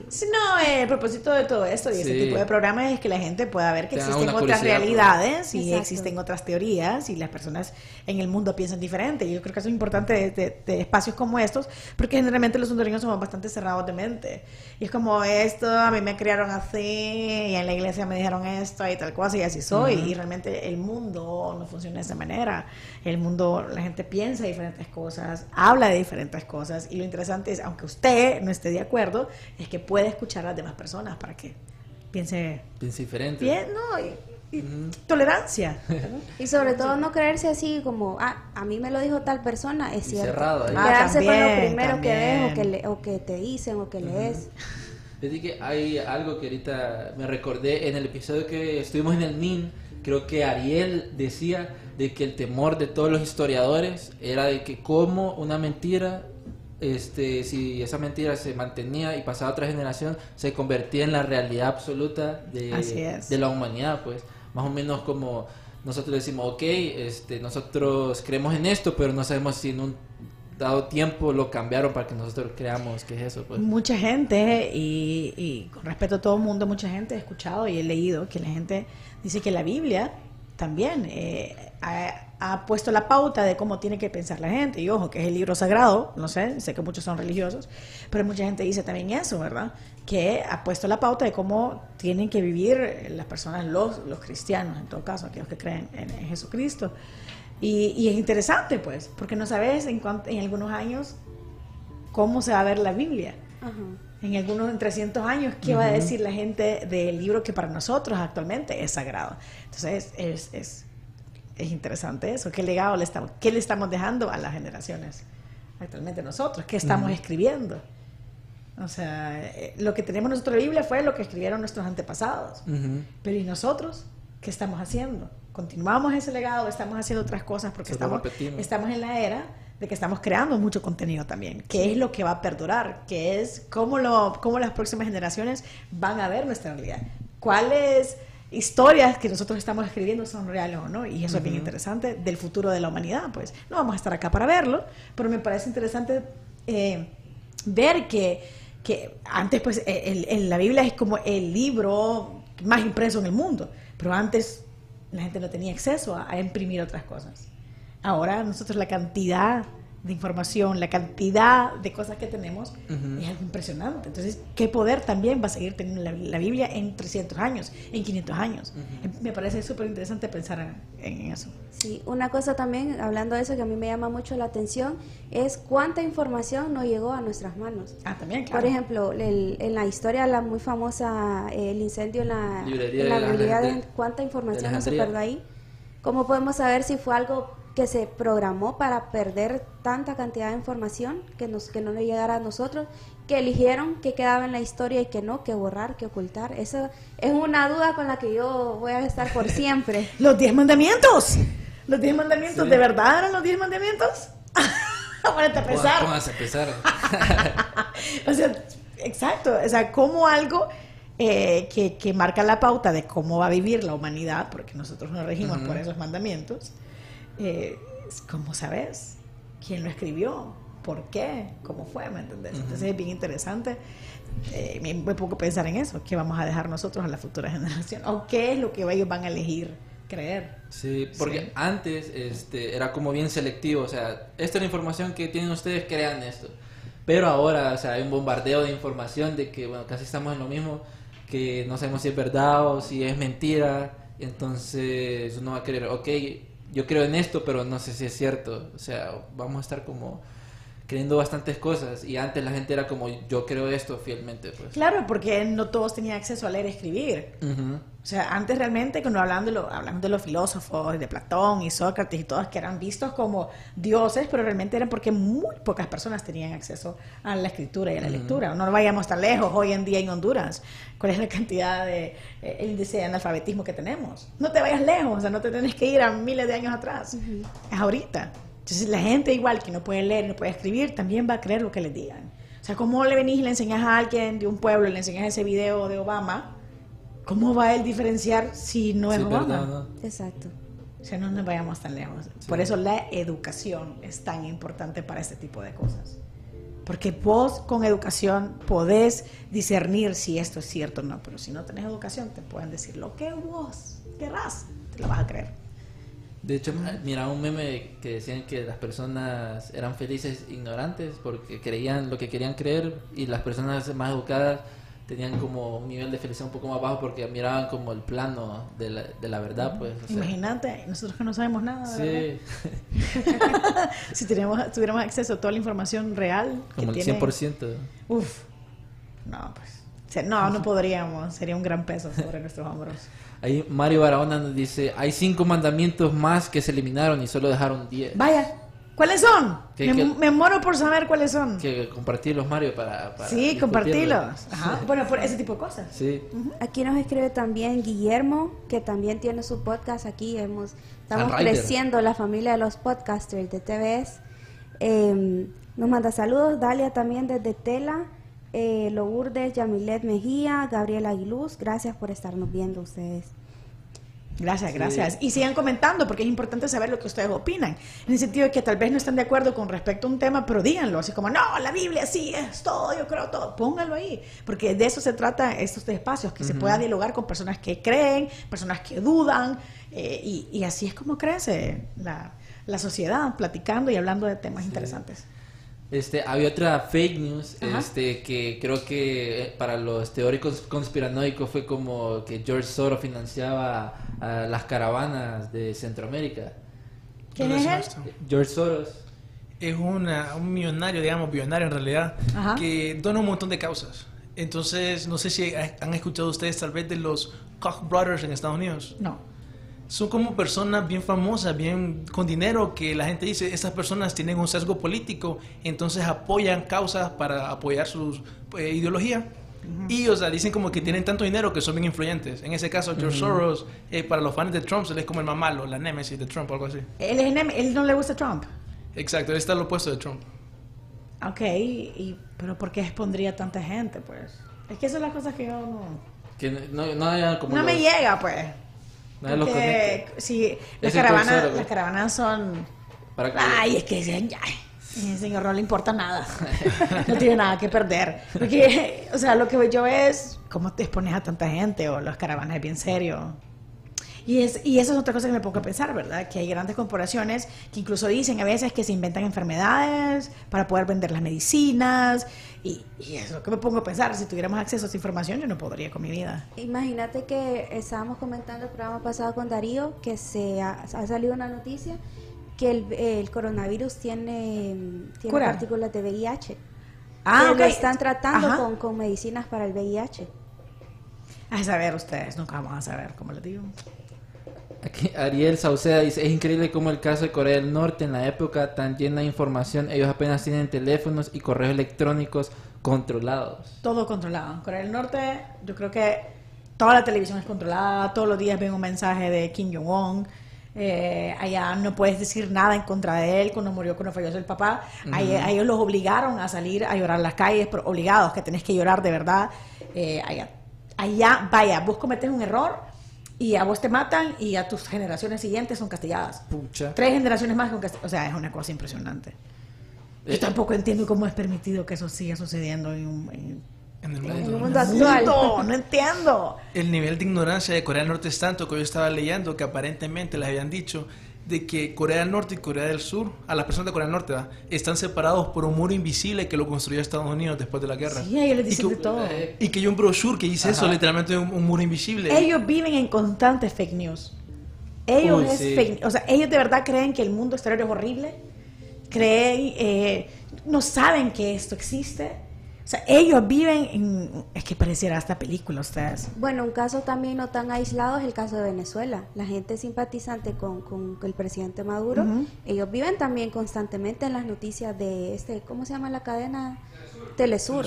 Sí. No, eh, el propósito de todo esto y ese Sí. tipo de programas es que la gente pueda ver que Tenga existen otras realidades y Exacto. existen otras teorías y las personas en el mundo piensan diferente. Y yo creo que eso es importante de, de- de espacios como estos, porque generalmente los hondureños somos bastante cerrados de mente. Y es como esto, a mí me criaron así, y en la iglesia me dijeron esto y tal cosa, y así soy. Y realmente el mundo no funciona de esa manera. El mundo, la gente piensa diferentes cosas, habla de diferentes cosas, y lo interesante es, aunque usted no esté de acuerdo, es que puede escuchar a las demás personas para que piense Piensa diferente. bien, ¿no? Y, y tolerancia. Y sobre todo no creerse así como, ah, a mí me lo dijo tal persona, es Y cierto. cerrado ahí. Ah, Quedarse con lo también, primero que ves o que, también. le- o que te dicen o que lees. Les dije que hay algo que ahorita me recordé en el episodio que estuvimos en el MIN. Creo que Ariel decía de que el temor de todos los historiadores era de que como una mentira, este, si esa mentira se mantenía y pasaba a otra generación, se convertía en la realidad absoluta de, de la humanidad, pues. Más o menos como nosotros decimos, ok, este, nosotros creemos en esto, pero no sabemos si en un dado tiempo lo cambiaron para que nosotros creamos que es eso, pues. Mucha gente, y, y con respeto a todo el mundo, mucha gente he escuchado y he leído que la gente dice que la Biblia también eh, ha, ha puesto la pauta de cómo tiene que pensar la gente. Y ojo, que es el libro sagrado, no sé, sé que muchos son religiosos, pero mucha gente dice también eso, ¿verdad? Que ha puesto la pauta de cómo tienen que vivir las personas, los, los cristianos, en todo caso, aquellos que creen en, en Jesucristo. Y, y es interesante, pues, porque no sabes en, cuán- en algunos años cómo se va a ver la Biblia. Ajá. En algunos en 300 años, ¿qué va a decir la gente del libro que para nosotros actualmente es sagrado? Entonces, es, es, es interesante eso. ¿Qué legado le estamos, qué le estamos dejando a las generaciones actualmente nosotros? ¿Qué estamos escribiendo? O sea, eh, lo que tenemos en la Biblia fue lo que escribieron nuestros antepasados. Pero ¿y nosotros? ¿Qué estamos haciendo? ¿Continuamos ese legado? ¿Estamos haciendo otras cosas? Porque estamos, estamos en la era de que estamos creando mucho contenido también. ¿Qué es lo que va a perdurar? ¿Qué es cómo, lo, cómo las próximas generaciones van a ver nuestra realidad? ¿Cuáles historias que nosotros estamos escribiendo son reales o no? Y eso es bien interesante del futuro de la humanidad. Pues no vamos a estar acá para verlo, pero me parece interesante... eh, ver que, que antes, pues, el- el- la Biblia es como el libro más impreso en el mundo, pero antes la gente no tenía acceso a, a imprimir otras cosas. Ahora nosotros la cantidad de información, la cantidad de cosas que tenemos Ujú. es algo impresionante. Entonces, ¿qué poder también va a seguir teniendo la, la Biblia en 300 años, en 500 años? Me parece súper interesante pensar en, en eso. Sí, una cosa también, hablando de eso que a mí me llama mucho la atención, es cuánta información no llegó a nuestras manos. Ah, también, claro. Por ejemplo, el- en la historia, la muy famosa, eh, el incendio en la Librería en la de la librería de cuánta de información no se perdió ahí. ¿Cómo podemos saber si fue algo que se programó para perder tanta cantidad de información que, nos, que no le llegara a nosotros? Que eligieron que quedaba en la historia y que no, que borrar, que ocultar. Eso es una duda con la que yo voy a estar por siempre. Los 10 mandamientos. Los 10 mandamientos, Sí. ¿de verdad eran los 10 mandamientos? Ponete a pensar. Pónganse a pensar. O sea, exacto. O sea, como algo eh, que, que marca la pauta de cómo va a vivir la humanidad, porque nosotros nos regimos Ujú. por esos mandamientos, eh, ¿cómo sabes? ¿Quién lo escribió? ¿Por qué? ¿Cómo fue? ¿Me entendés? Entonces es bien interesante. Eh, me, me pongo a pensar en eso. ¿Qué vamos a dejar nosotros a la futura generación? ¿O qué es lo que ellos van a elegir creer? Sí, porque Sí. antes este, era como bien selectivo, o sea, esta es la información que tienen ustedes, crean esto. Pero ahora, o sea, hay un bombardeo de información de que, bueno, casi estamos en lo mismo, que no sabemos si es verdad o si es mentira, entonces uno va a creer, ok, yo creo en esto, pero no sé si es cierto, o sea, vamos a estar como creyendo bastantes cosas y antes la gente era como, yo creo esto fielmente, pues. Claro, porque no todos tenían acceso a leer y escribir. O sea, antes realmente, cuando hablan de, lo, hablan de los filósofos, de Platón y Sócrates y todos que eran vistos como dioses, pero realmente eran porque muy pocas personas tenían acceso a la escritura y a la lectura. No vayamos tan lejos hoy en día en Honduras. ¿Cuál es la cantidad de eh, índice de analfabetismo que tenemos? No te vayas lejos, o sea, no te tienes que ir a miles de años atrás. Es ahorita. Entonces, la gente igual que no puede leer, no puede escribir, también va a creer lo que les digan. O sea, ¿cómo le venís y le enseñas a alguien de un pueblo, le enseñas ese video de Obama? ¿Cómo va él diferenciar si no es Sí, Obama? verdad, ¿no? Exacto. O sea, no nos vayamos tan lejos. Por eso la educación es tan importante para este tipo de cosas. Porque vos con educación podés discernir si esto es cierto o no, pero si no tenés educación te pueden decir lo que vos querrás, te lo vas a creer. De hecho, mira, un meme que decían que las personas eran felices ignorantes porque creían lo que querían creer y las personas más educadas tenían como un nivel de felicidad un poco más bajo porque miraban como el plano de la, de la verdad, pues. o sea, Imagínate, nosotros que no sabemos nada. Sí, si tuviéramos, tuviéramos acceso a toda la información real. que como el tiene- 100%. Uf, no, pues. no, no podríamos. Sería un gran peso sobre nuestros hombros. Ahí Mario Barahona nos dice, hay cinco mandamientos más que se eliminaron y solo dejaron 10. Vaya, ¿cuáles son? ¿Qué- me, me muero por saber cuáles son. Que compartirlos, Mario, para... para Sí, compartirlos. Ajá. Bueno, por ese tipo de cosas. Sí. Aquí nos escribe también Guillermo, que también tiene su podcast aquí. Hemos, estamos creciendo la familia de los podcasters de TVS. Eh, nos manda saludos. Dalia también desde Tela. Eh, Lourdes, Yamilet Mejía, Gabriela Aguiluz. Gracias por estarnos viendo ustedes. Gracias, Sí. gracias. Y sigan comentando porque es importante saber lo que ustedes opinan. En el sentido de que tal vez no están de acuerdo con respecto a un tema, pero díganlo. Así como, no, la Biblia sí es todo, yo creo todo. Pónganlo ahí. Porque de eso se trata estos espacios, que se pueda dialogar con personas que creen, personas que dudan. eh, y, y así es como crece la, la sociedad, platicando y hablando de temas interesantes. Este, había otra fake news, Ajá. este, que creo que eh, para los teóricos conspiranoicos fue como que George Soros financiaba a las caravanas de Centroamérica. ¿Quién ¿Dónde es él? muestra? George Soros. es una, un millonario, digamos, billonario en realidad, Ajá. que dona un montón de causas. Entonces, no sé si han escuchado ustedes tal vez de los Koch Brothers en Estados Unidos. No. Son como personas bien famosas, bien con dinero, que la gente dice, estas personas tienen un sesgo político, entonces apoyan causas para apoyar su eh, ideología. Y, o sea, dicen como que tienen tanto dinero que son bien influyentes. En ese caso, George Soros, eh, para los fans de Trump, se les es como el más malo, la némesis de Trump o algo así. Él, es él no le gusta Trump. Exacto, él está al opuesto de Trump. Ok, y, pero ¿por qué expondría tanta gente, pues? Es que esas son las cosas que yo no... Que no, no como no me los- llega, pues. Nadie los Porque conecta. si las el caravanas, las ¿no? caravanas son... Para Ay, es que... ay, Y señor no le importa nada. no tiene nada que perder. Porque, o sea, lo que yo es cómo te expones a tanta gente o las caravanas es bien serio. Y, es, y eso es otra cosa que me pongo a pensar, ¿verdad? Que hay grandes corporaciones que incluso dicen a veces que se inventan enfermedades para poder vender las medicinas. Y, y eso es lo que me pongo a pensar. Si tuviéramos acceso a esa información, yo no podría con mi vida. Imagínate que estábamos comentando el programa pasado con Darío que se ha, ha salido una noticia que el, el coronavirus tiene, tiene Cura. partículas de VIH. Ah, que lo están tratando con, con medicinas para el VIH. A saber ustedes, nunca vamos a saber, como les digo. Aquí Ariel Sauceda dice, es increíble cómo el caso de Corea del Norte en la época tan llena de información, ellos apenas tienen teléfonos y correos electrónicos controlados. Todo controlado. Corea del Norte, yo creo que toda la televisión es controlada, todos los días ven un mensaje de Kim Jong-un. eh, allá no puedes decir nada en contra de él cuando murió, cuando falleció el papá. Ahí- a ellos los obligaron a salir a llorar en las calles, pero obligados, que tenés que llorar de verdad. Eh, allá, allá, vaya, vos cometes un error y a vos te matan y a tus generaciones siguientes son castigadas. Pucha. Tres generaciones más con casti- O sea, es una cosa impresionante. Yo Eh, tampoco entiendo cómo es permitido que eso siga sucediendo en un, en- En el En el mundo. mundo actual. No entiendo. El nivel de ignorancia de Corea del Norte es tanto que yo estaba leyendo que aparentemente les habían dicho de que Corea del Norte y Corea del Sur, a las personas de Corea del Norte, ¿va? están separados por un muro invisible que lo construyó Estados Unidos después de la guerra. Sí, ellos les Y dicen que- de todo. eh, Y que hay un brochure que dice eso, Ajá. literalmente un, un muro invisible. Ellos viven en constante fake news. Ellos Uy, es sí. fake- o sea, ellos de verdad creen que el mundo exterior es horrible. Creen, eh, no saben que esto existe. O sea, ellos viven en, es que pareciera esta película ustedes. Bueno, un caso también no tan aislado es el caso de Venezuela. La gente simpatizante con, con el presidente Maduro, ellos viven también constantemente en las noticias de este, ¿cómo se llama la cadena? Telesur.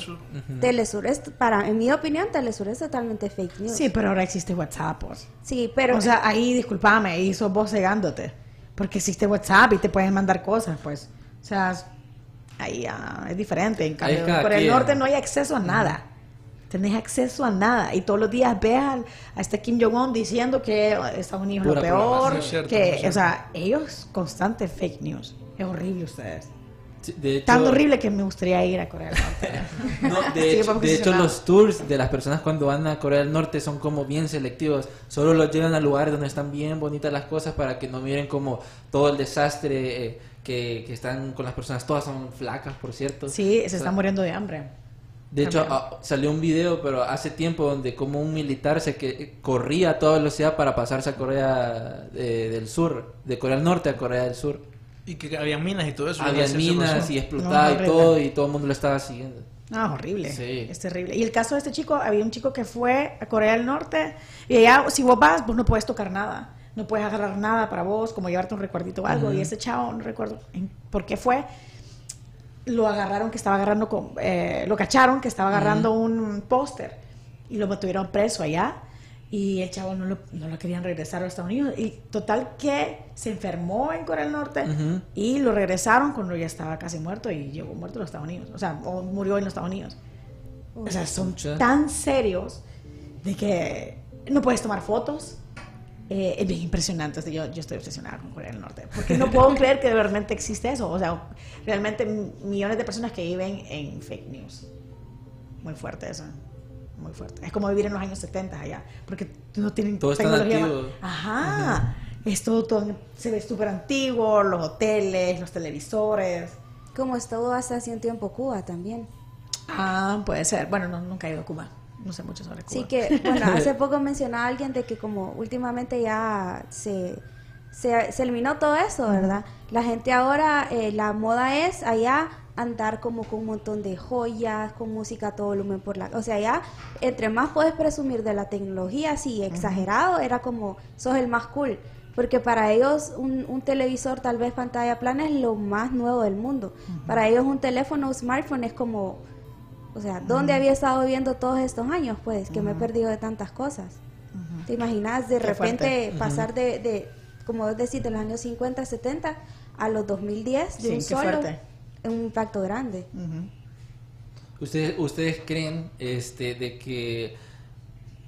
Telesur es, para, en mi opinión, Telesur es totalmente fake news. Sí, pero ahora existe WhatsApp. pues. Sí, pero o sea, ahí, discúlpame, ahí sos vos cegándote. Porque existe WhatsApp y te pueden mandar cosas, pues. O sea, ahí ah, es diferente. En cambio, por el norte no hay acceso a nada. Tenés acceso a nada. Y todos los días ves al- a este Kim Jong-un diciendo que Estados Unidos es lo peor. Es cierto, que, o sea, ellos constante fake news. Es horrible ustedes. Sí, De hecho, Tan horrible que me gustaría ir a Corea del Norte. No, Sí, de, hecho, de los tours de las personas cuando van a Corea del Norte son como bien selectivos. Solo los llevan a lugares donde están bien bonitas las cosas para que no miren como todo el desastre eh, que, que están con las personas. Todas son flacas, por cierto. Sí, O se sea, están muriendo de hambre. De hecho, ah, salió un video, pero hace tiempo, donde como un militar se que corría a toda velocidad para pasarse a Corea eh, del Sur, de Corea del Norte a Corea del Sur. Y que había minas y todo eso. Había minas y No, explotaba y todo, y todo el mundo lo estaba siguiendo. No, horrible. Sí. Es terrible. Y el caso de este chico, había un chico que fue a Corea del Norte y allá, si vos vas, vos no puedes tocar nada. No puedes agarrar nada para vos, como llevarte un recuerdito o algo. Y ese chavo, no recuerdo en- por qué fue, lo agarraron que estaba agarrando, con, eh, lo cacharon que estaba agarrando un póster y lo tuvieron preso allá. Y el chavo no lo, no lo querían regresar a Estados Unidos. Y total que se enfermó en Corea del Norte y lo regresaron cuando ya estaba casi muerto y llegó muerto en los Estados Unidos. O sea, o murió en los Estados Unidos. O sea, son tan serios de que no puedes tomar fotos. Eh, es bien impresionante. Yo, yo estoy obsesionada con Corea del Norte. Porque no puedo creer que realmente existe eso. O sea, realmente millones de personas que viven en fake news. Muy fuerte eso. Muy fuerte. Es como vivir en los años 70 allá. Porque no tienen Todo está tecnología. nativo. Ajá. Es todo, todo- se ve súper antiguo. Los hoteles, los televisores. como estuvo hasta hace un tiempo Cuba también. Ah, puede ser. Bueno, no, nunca he ido a Cuba. No sé mucho sobre Cuba. Sí que, bueno, hace poco mencionaba alguien de que como últimamente ya se, se, se eliminó todo eso, ¿verdad? La gente ahora, eh, la moda es allá andar como con un montón de joyas, con música a todo volumen por la... O sea, ya entre más puedes presumir de la tecnología así exagerado, era como, sos el más cool. Porque para ellos un, un televisor, tal vez pantalla plana, es lo más nuevo del mundo. Para ellos un teléfono, un smartphone es como... O sea, ¿dónde había estado viviendo todos estos años? Pues que me he perdido de tantas cosas. ¿Te imaginas de Qué repente fuerte. pasar de, de, como vos decís, de los años 50, 70 a los 2010 de Sí, un solo? fuerte. Es un impacto grande. ¿Ustedes, ¿Ustedes creen este, de que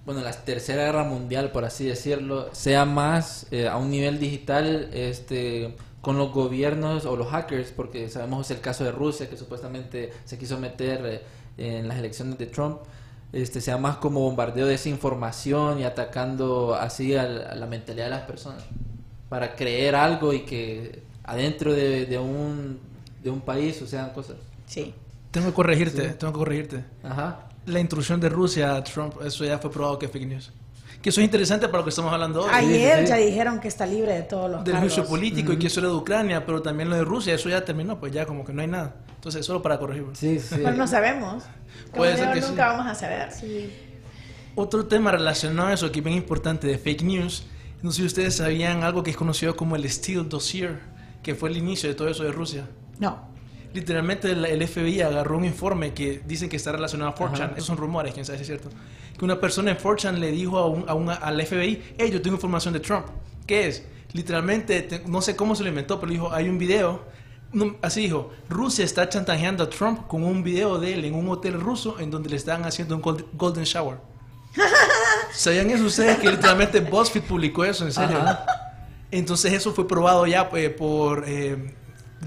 bueno, la tercera guerra mundial, por así decirlo, sea más eh, a un nivel digital este, con los gobiernos o los hackers, porque sabemos el caso de Rusia que supuestamente se quiso meter eh, en las elecciones de Trump, este sea más como bombardeo de desinformación y atacando así al- a, la mentalidad de las personas para creer algo y que adentro de, de un de un país sucedan cosas. Sí. Tengo que corregirte, Sí. tengo que corregirte. Ajá. La intrusión de Rusia a Trump, eso ya fue probado que es fake news. Que eso es interesante para lo que estamos hablando hoy. Ayer ya dijeron que está libre de todos los del cargos. juicio político y que eso era de Ucrania, pero también lo de Rusia, eso ya terminó, pues ya como que no hay nada. Entonces, solo para corregirlo. Sí, sí. Bueno, no sabemos. Puede ser que nunca sí. vamos a saber. Sí. Otro tema relacionado a eso que es bien importante de fake news, no sé si ustedes sabían algo que es conocido como el Steele Dossier, que fue el inicio de todo eso de Rusia. No. Literalmente el, el FBI agarró un informe que dicen que está relacionado a 4chan, Ajá. esos son rumores, quién sabe si es cierto, que una persona en 4chan le dijo a un, a un- al FBI, hey, yo tengo información de Trump. ¿Qué es? Literalmente, te- no sé cómo se lo inventó, pero dijo, hay un video, no, así dijo, Rusia está chantajeando a Trump con un video de él en un hotel ruso en donde le están haciendo un gold- golden shower. ¿Sabían eso ustedes que literalmente BuzzFeed publicó eso, en serio? Ajá. Entonces eso fue probado ya eh, por eh,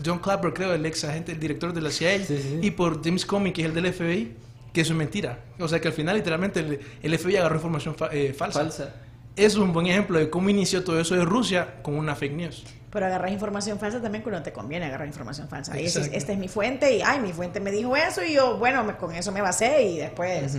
John Clapper, creo, el ex agente, el director de la CIA, Sí, sí. y por James Comey, que es el del FBI, que eso es mentira. O sea que al final literalmente el, el FBI agarró información fa- eh, falsa. Falsa. Es un buen ejemplo de cómo inició todo eso de Rusia con una fake news. Pero agarras información falsa también cuando te conviene agarrar información falsa. Y dices, Exacto. esta es mi fuente y, ay, mi fuente me dijo eso y yo, bueno, me- con eso me basé y después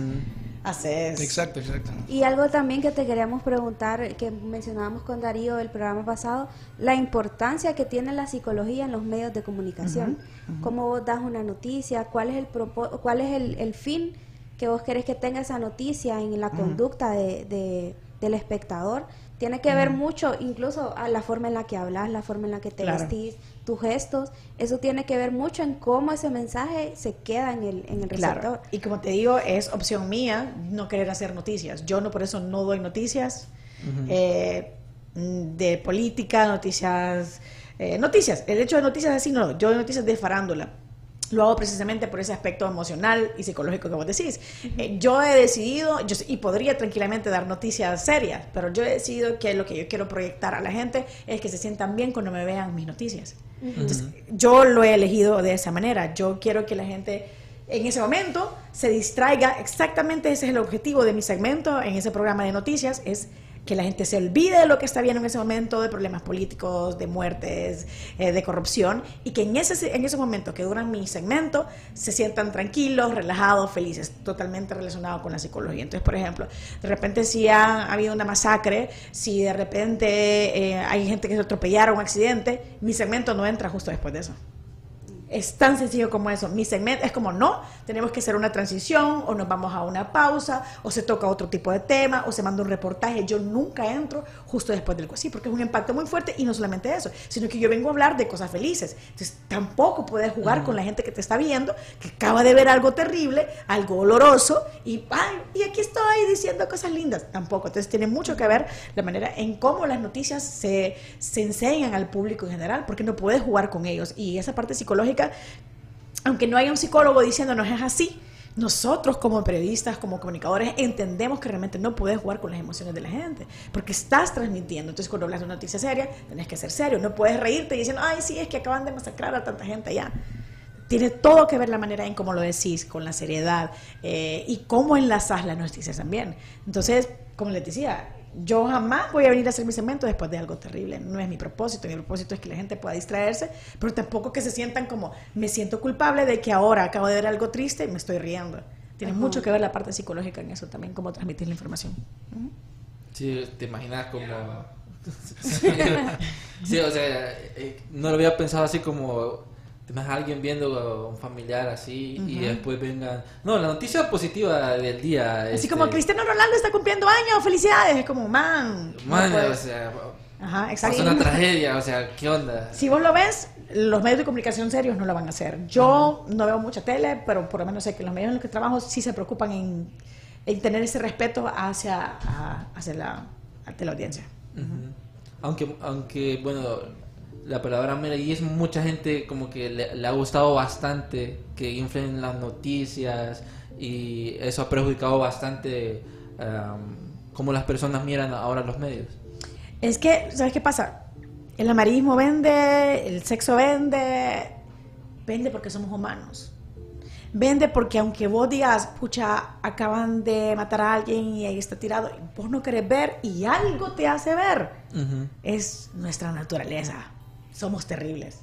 haces... Exacto, exacto. Y algo también que te queríamos preguntar, que mencionábamos con Darío el programa pasado, la importancia que tiene la psicología en los medios de comunicación. ¿Cómo vos das una noticia? ¿Cuál es el propo- cuál es el, el fin que vos querés que tenga esa noticia en la conducta de, de- del espectador? Tiene que ver mucho, incluso a la forma en la que hablas, la forma en la que te Claro. vestís, tus gestos. Eso tiene que ver mucho en cómo ese mensaje se queda en el, en el receptor. Claro. Y como te digo, es opción mía no querer hacer noticias. Yo no por eso no doy noticias eh, de política, noticias, eh, noticias. El hecho de noticias así no, yo doy noticias de farándula. Lo hago precisamente por ese aspecto emocional y psicológico que vos decís. Eh, yo he decidido, yo, y podría tranquilamente dar noticias serias, pero yo he decidido que lo que yo quiero proyectar a la gente es que se sientan bien cuando me vean mis noticias. Entonces, yo lo he elegido de esa manera. Yo quiero que la gente en ese momento se distraiga. Exactamente ese es el objetivo de mi segmento en ese programa de noticias, es que la gente se olvide de lo que está viendo en ese momento, de problemas políticos, de muertes, eh, de corrupción, y que en ese, en esos momentos que duran mi segmento se sientan tranquilos, relajados, felices, totalmente relacionado con la psicología. Entonces, por ejemplo, de repente si ha, habido una masacre, si de repente eh, hay gente que se atropellaron, un accidente, mi segmento no entra justo después de eso. Es tan sencillo como eso. Mi segmento es como, no, tenemos que hacer una transición o nos vamos a una pausa o se toca otro tipo de tema o se manda un reportaje. Yo nunca entro justo después del sí, porque es un impacto muy fuerte y no solamente eso, sino que yo vengo a hablar de cosas felices. Entonces tampoco puedes jugar con la gente que te está viendo, que acaba de ver algo terrible, algo oloroso y, ay, y aquí estoy diciendo cosas lindas. Tampoco. Entonces tiene mucho que ver la manera en cómo las noticias se, se enseñan al público en general, porque no puedes jugar con ellos. Y esa parte psicológica aunque no haya un psicólogo diciéndonos es así, nosotros como periodistas, como comunicadores, entendemos que realmente no puedes jugar con las emociones de la gente, porque estás transmitiendo. Entonces, cuando hablas de una noticia seria, tenés que ser serio. No puedes reírte diciendo, ay, sí, es que acaban de masacrar a tanta gente allá. Tiene todo que ver la manera en cómo lo decís, con la seriedad eh, y cómo enlazas las noticias también. Entonces, como les decía, yo jamás voy a venir a hacer mi segmento después de algo terrible. No es mi propósito. Mi propósito es que la gente pueda distraerse, pero tampoco que se sientan como, me siento culpable de que ahora acabo de ver algo triste y me estoy riendo. Tiene Ajá. mucho que ver la parte psicológica en eso también, cómo transmitir la información. Sí, te imaginas como... sí, o sea, eh, no lo había pensado así como... A alguien viendo a un familiar así y después vengan... No, la noticia positiva del día. Así este, como Cristiano Ronaldo está cumpliendo años, felicidades. Es como, man. Man, puedes". o sea, Ajá, es exacto. una tragedia, o sea, ¿qué onda? Si vos lo ves, los medios de comunicación serios no lo van a hacer. Yo no veo mucha tele, pero por lo menos sé que los medios en los que trabajo sí se preocupan en, en tener ese respeto hacia, a- hacia la, ante la audiencia. Ujú. Aunque, aunque, bueno, la palabra es mucha gente como que le, le ha gustado bastante que inflen las noticias y eso ha perjudicado bastante um, cómo las personas miran ahora los medios. Es que, ¿sabes qué pasa? El amarillismo vende, el sexo vende, vende porque somos humanos. Vende porque aunque vos digas, pucha, acaban de matar a alguien y ahí está tirado, vos no querés ver y algo te hace ver. Ujú. Es nuestra naturaleza. Somos terribles.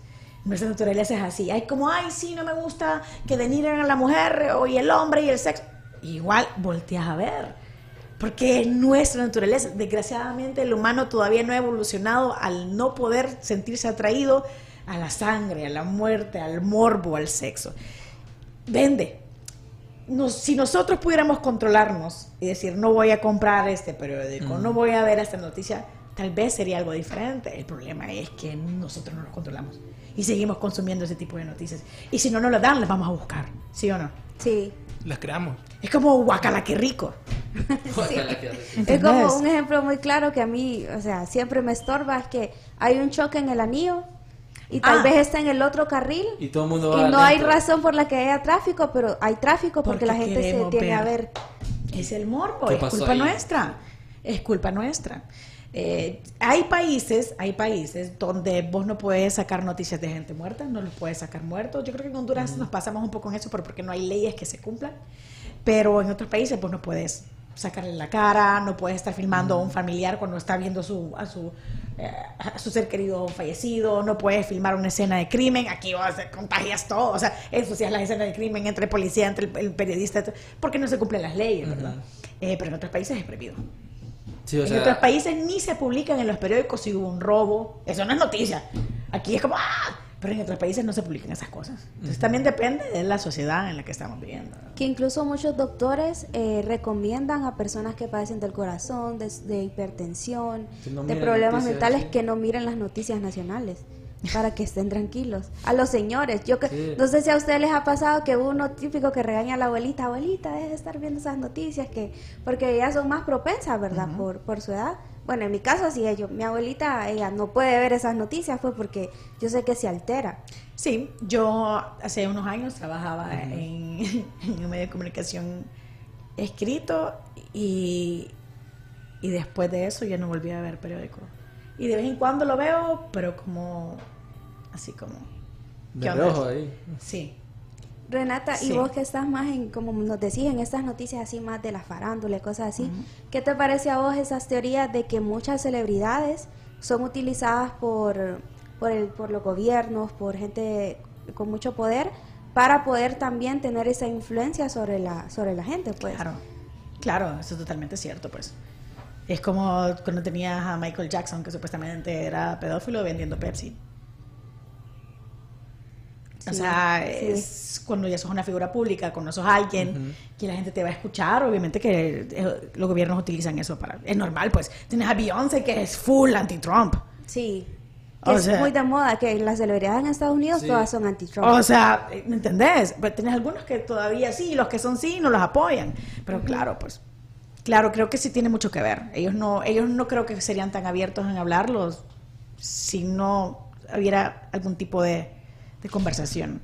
Nuestra naturaleza es así. Hay como, ay, sí, no me gusta que denigren a la mujer o y el hombre y el sexo. Igual volteas a ver. Porque es nuestra naturaleza. Desgraciadamente el humano todavía no ha evolucionado al no poder sentirse atraído a la sangre, a la muerte, al morbo, al sexo. Vende. Nos- si nosotros pudiéramos controlarnos y decir, no voy a comprar este periódico, no voy a ver esta noticia, tal vez sería algo diferente. El problema es que nosotros no nos controlamos y seguimos consumiendo ese tipo de noticias. Y si no nos las dan, las vamos a buscar. ¿Sí o no? Sí. Las creamos. Es como guacala, qué rico. Rico. Es como un ejemplo muy claro que a mí, o sea, siempre me estorba, es que hay un choque en el anillo y tal Ah. vez está en el otro carril Y todo el mundo y va no hay razón por la que haya tráfico, pero hay tráfico porque, Porque la gente se tiene a ver. ver. Es el morbo, ¿Qué es culpa ahí? nuestra. Es culpa nuestra. Eh, hay países, hay países donde vos no puedes sacar noticias de gente muerta, no los puedes sacar muertos. Yo creo que en Honduras nos pasamos un poco en eso, pero porque no hay leyes que se cumplan. Pero en otros países vos no puedes sacarle la cara, no puedes estar filmando a un familiar cuando está viendo su, a, su, eh, a su ser querido fallecido, no puedes filmar una escena de crimen, aquí vas a contagias todo, o sea, ensucias la escena de crimen entre el policía, entre el, el periodista, porque no se cumplen las leyes, ¿verdad? Eh, pero en otros países es prohibido. Sí, o en sea, otros países ni se publican en los periódicos si hubo un robo. Eso no es noticia. Aquí es como, ¡ah! Pero en otros países no se publican esas cosas. Entonces también depende de la sociedad en la que estamos viviendo. Que incluso muchos doctores eh, recomiendan a personas que padecen del corazón, de, de hipertensión, no de problemas noticias, mentales, sí. que no miren las noticias nacionales para que estén tranquilos. A los señores, yo que Sí. no sé si a ustedes les ha pasado que uno típico que regaña a la abuelita, abuelita, deje de estar viendo esas noticias que porque ellas son más propensas, ¿verdad? por, por su edad. Bueno, en mi caso así es yo. Mi abuelita, ella no puede ver esas noticias, fue porque yo sé que se altera. Sí, yo hace unos años trabajaba en, en un medio de comunicación escrito y, y después de eso ya no volví a ver periódico. Y de vez en cuando lo veo, pero como así como... de reojo ahí. Sí. Renata, Sí. y vos que estás más en, como nos decís, en estas noticias así más de la farándula y cosas así, ¿qué te parece a vos esas teorías de que muchas celebridades son utilizadas por, por, el, por los gobiernos, por gente con mucho poder, para poder también tener esa influencia sobre la, sobre la gente? Pues? Claro, claro, eso es totalmente cierto, pues. Es como cuando tenías a Michael Jackson, que supuestamente era pedófilo vendiendo Pepsi. O sea, sí. es cuando ya sos una figura pública, cuando sos alguien que la gente te va a escuchar, obviamente que eh, los gobiernos utilizan eso para... Es normal, pues. Tienes a Beyoncé que es full anti-Trump. Sí, que O es sea- muy de moda, que las celebridades en Estados Unidos Sí. todas son anti-Trump. O sea, ¿me entendés? Pero tenés algunos que todavía sí, los que son sí, no los apoyan. Pero claro, pues, claro, creo que sí tiene mucho que ver. Ellos no, ellos no creo que serían tan abiertos en hablarlos si no hubiera algún tipo de, de conversación.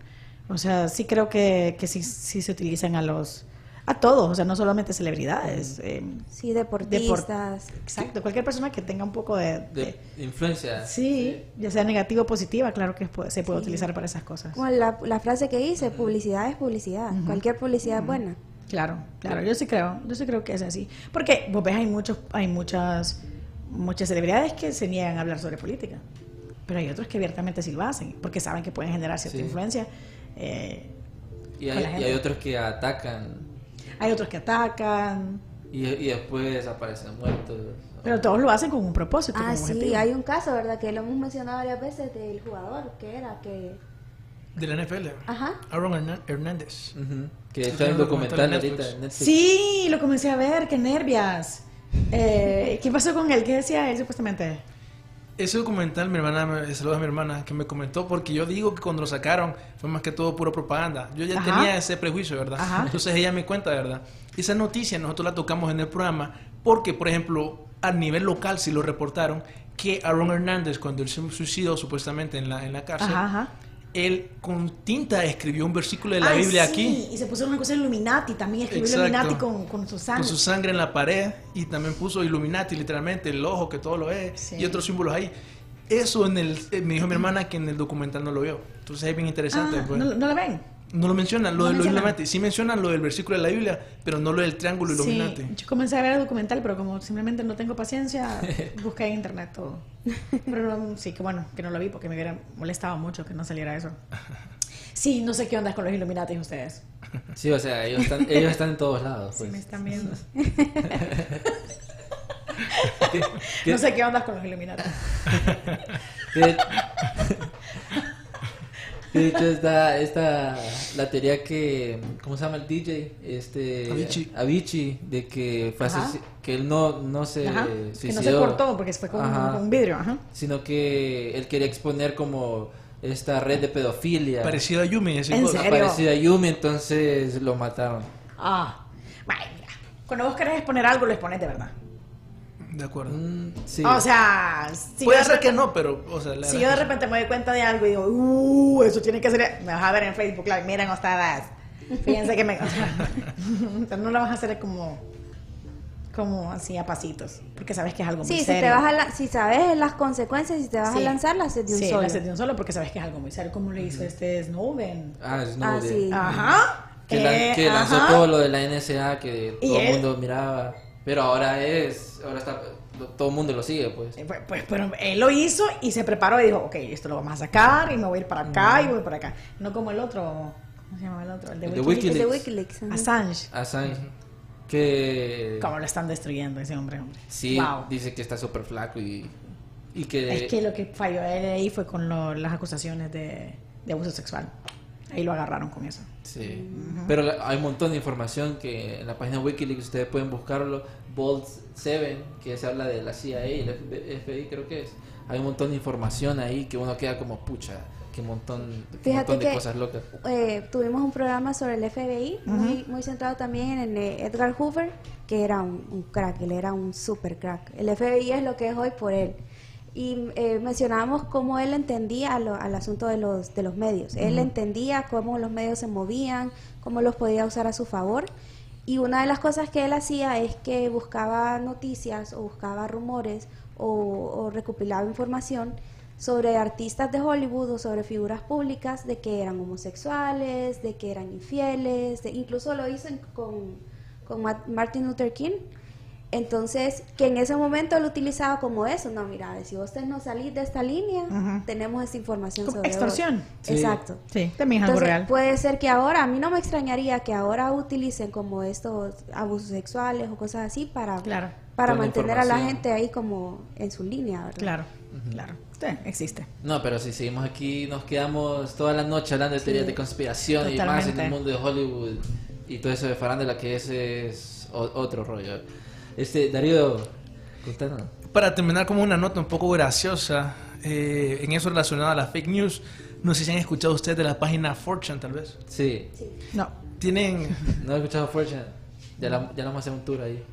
O sea, sí creo que, que sí, sí se utilizan a los, a todos, o sea, no solamente celebridades. eh, sí, depor- deportistas. exacto, cualquier persona que tenga un poco de... De de- influencia. sí, ya sea negativa o positiva, claro que se puede Sí. utilizar para esas cosas. Como la, la frase que dice, publicidad es publicidad. Cualquier publicidad es buena. Claro, claro, yo sí creo, yo sí creo que es así. Porque vos ves, hay muchos, hay muchas, muchas celebridades que se niegan a hablar sobre política. Pero hay otros que abiertamente sí lo hacen, porque saben que pueden generar cierta Sí. influencia. Eh, Y hay, y hay otros que atacan hay otros que atacan, y, y después aparecen muertos. pero todos lo hacen con un propósito. Ah, con un sí, objetivo. hay un caso, ¿verdad? Que lo hemos mencionado varias veces del jugador, que era que... De la NFL. Ajá. Aaron Hernández. Ujú. Que Sí, está en documental documental en ahorita Netflix. en Netflix. Sí, lo comencé a ver, qué nervias. Eh, ¿Qué pasó con él? ¿Qué decía él supuestamente? Ese documental, mi hermana, saludos a mi hermana, que me comentó, porque yo digo que cuando lo sacaron fue más que todo pura propaganda. Yo ya Ajá. tenía ese prejuicio, ¿verdad? Ajá. Entonces ella me cuenta, ¿verdad? Esa noticia nosotros la tocamos en el programa porque, por ejemplo, a nivel local sí lo reportaron que Aaron Hernández, cuando él se suicidó supuestamente en la, en la cárcel, Ajá, ajá. Él con tinta escribió un versículo de la Ay, Biblia sí, aquí. Y se puso una cosa de Illuminati también, escribió Exacto. Illuminati con, con su sangre. Con su sangre en la pared y también puso Illuminati, literalmente, el ojo, que todo lo es, Sí. y otros símbolos ahí. Eso en el, eh, me dijo mi hermana que en el documental no lo vio. Entonces es bien interesante. Ah, pues. ¿no, ¿No lo ven? No lo mencionan, lo No de los mencionan. Illuminati. Sí mencionan lo del versículo de la Biblia, pero no lo del triángulo Illuminati. Sí, yo comencé a ver el documental, pero como simplemente no tengo paciencia, busqué en internet todo. Pero no- sí, que bueno, que no lo vi porque me hubiera molestado mucho que no saliera eso. Sí, no sé qué onda con los Illuminati ustedes. Sí, o sea, ellos están, ellos están en todos lados. Si Pues. me están viendo. ¿Qué- qué- No sé qué onda con los Illuminati. De, hecho está, está la teoría que, ¿cómo se llama el DJ? Este, Avicii. Avicii, de que fue que él no, no se Ajá, que no suicidó. se cortó porque fue con, Ajá. con un vidrio. Ajá. Sino que él quería exponer como esta red de pedofilia. Parecido a Yumi. ese ¿En serio? Parecida a Yumi, entonces lo mataron. Ah, bueno, mira. Cuando vos querés exponer algo, lo expones de verdad. De acuerdo. Mm, sí. O sea, si Puede ser que repente- no, pero, o sea, la Si yo de que sí. repente me doy cuenta de algo y digo, uh, eso tiene que ser. Me vas a ver en Facebook Live, miren ustedes. Fíjense que me. o sea, no lo vas a hacer como. Como así a pasitos. Porque sabes que es algo muy Sí, si, serio. te vas a la- si sabes las consecuencias, si te vas Sí. a lanzar, las haces de un sí, solo. lo haces de un solo porque sabes que es algo muy serio. Como le hizo este Snowden. Ah, Ah, Snowden. sí. Ajá. Que, la- Eh, que lanzó ajá. todo lo de la NSA que todo el mundo miraba. Pero ahora es, ahora está, todo el mundo lo sigue, pues. Eh, Pues, pues, pero él lo hizo y se preparó y dijo, ok, esto lo vamos a sacar y me voy a ir para acá y voy para acá. No como el otro, ¿cómo se llama el otro? El de El de Wikileaks. De Wikileaks. Assange. Assange. Que Cómo lo están destruyendo ese hombre, hombre. sí, Wow. dice que está súper flaco y, y que... Es que lo que falló él ahí fue con lo- las acusaciones de, de abuso sexual. Ahí lo agarraron con eso. Sí. Pero la- hay un montón de información que en la página Wikileaks ustedes pueden buscarlo. Vault 7, que se habla de la CIA y el FBI, creo que es. Hay un montón de información ahí que uno queda como pucha. Que montón, qué Fíjate montón de que cosas locas. eh, tuvimos un programa sobre el FBI, muy, muy centrado también en Edgar Hoover, que era un, un crack, él era un super crack. El FBI es lo que es hoy por él. Y eh, mencionábamos cómo él entendía lo- al asunto de los, de los medios. Él entendía cómo los medios se movían, cómo los podía usar a su favor. Y una de las cosas que él hacía es que buscaba noticias o buscaba rumores o, o recopilaba información sobre artistas de Hollywood o sobre figuras públicas de que eran homosexuales, de que eran infieles, de- incluso lo hizo con, con Ma- Martin Luther King. Entonces, que en ese momento lo utilizaba como eso, no, mira, si vos no salís de esta línea, tenemos esta información Como sobre vos. extorsión. Sí. Exacto. Sí, también es algo Entonces, real. puede ser que ahora, a mí no me extrañaría que ahora utilicen como estos abusos sexuales o cosas así para, Claro. para Con mantener a la gente ahí como en su línea, ¿verdad? Claro, claro. Sí, existe. No, pero si seguimos aquí, nos quedamos toda la noche hablando de teorías de conspiración y más en el mundo de Hollywood y todo eso de farándula, que ese es otro rollo. Este, Darío, contanos. Para terminar como una nota un poco graciosa, eh, en eso relacionado a las fake news, no sé si han escuchado ustedes de la página Fortune tal vez. Sí, No. Tienen no he escuchado Fortune. Ya, la, ya la vamos a hacer un tour ahí.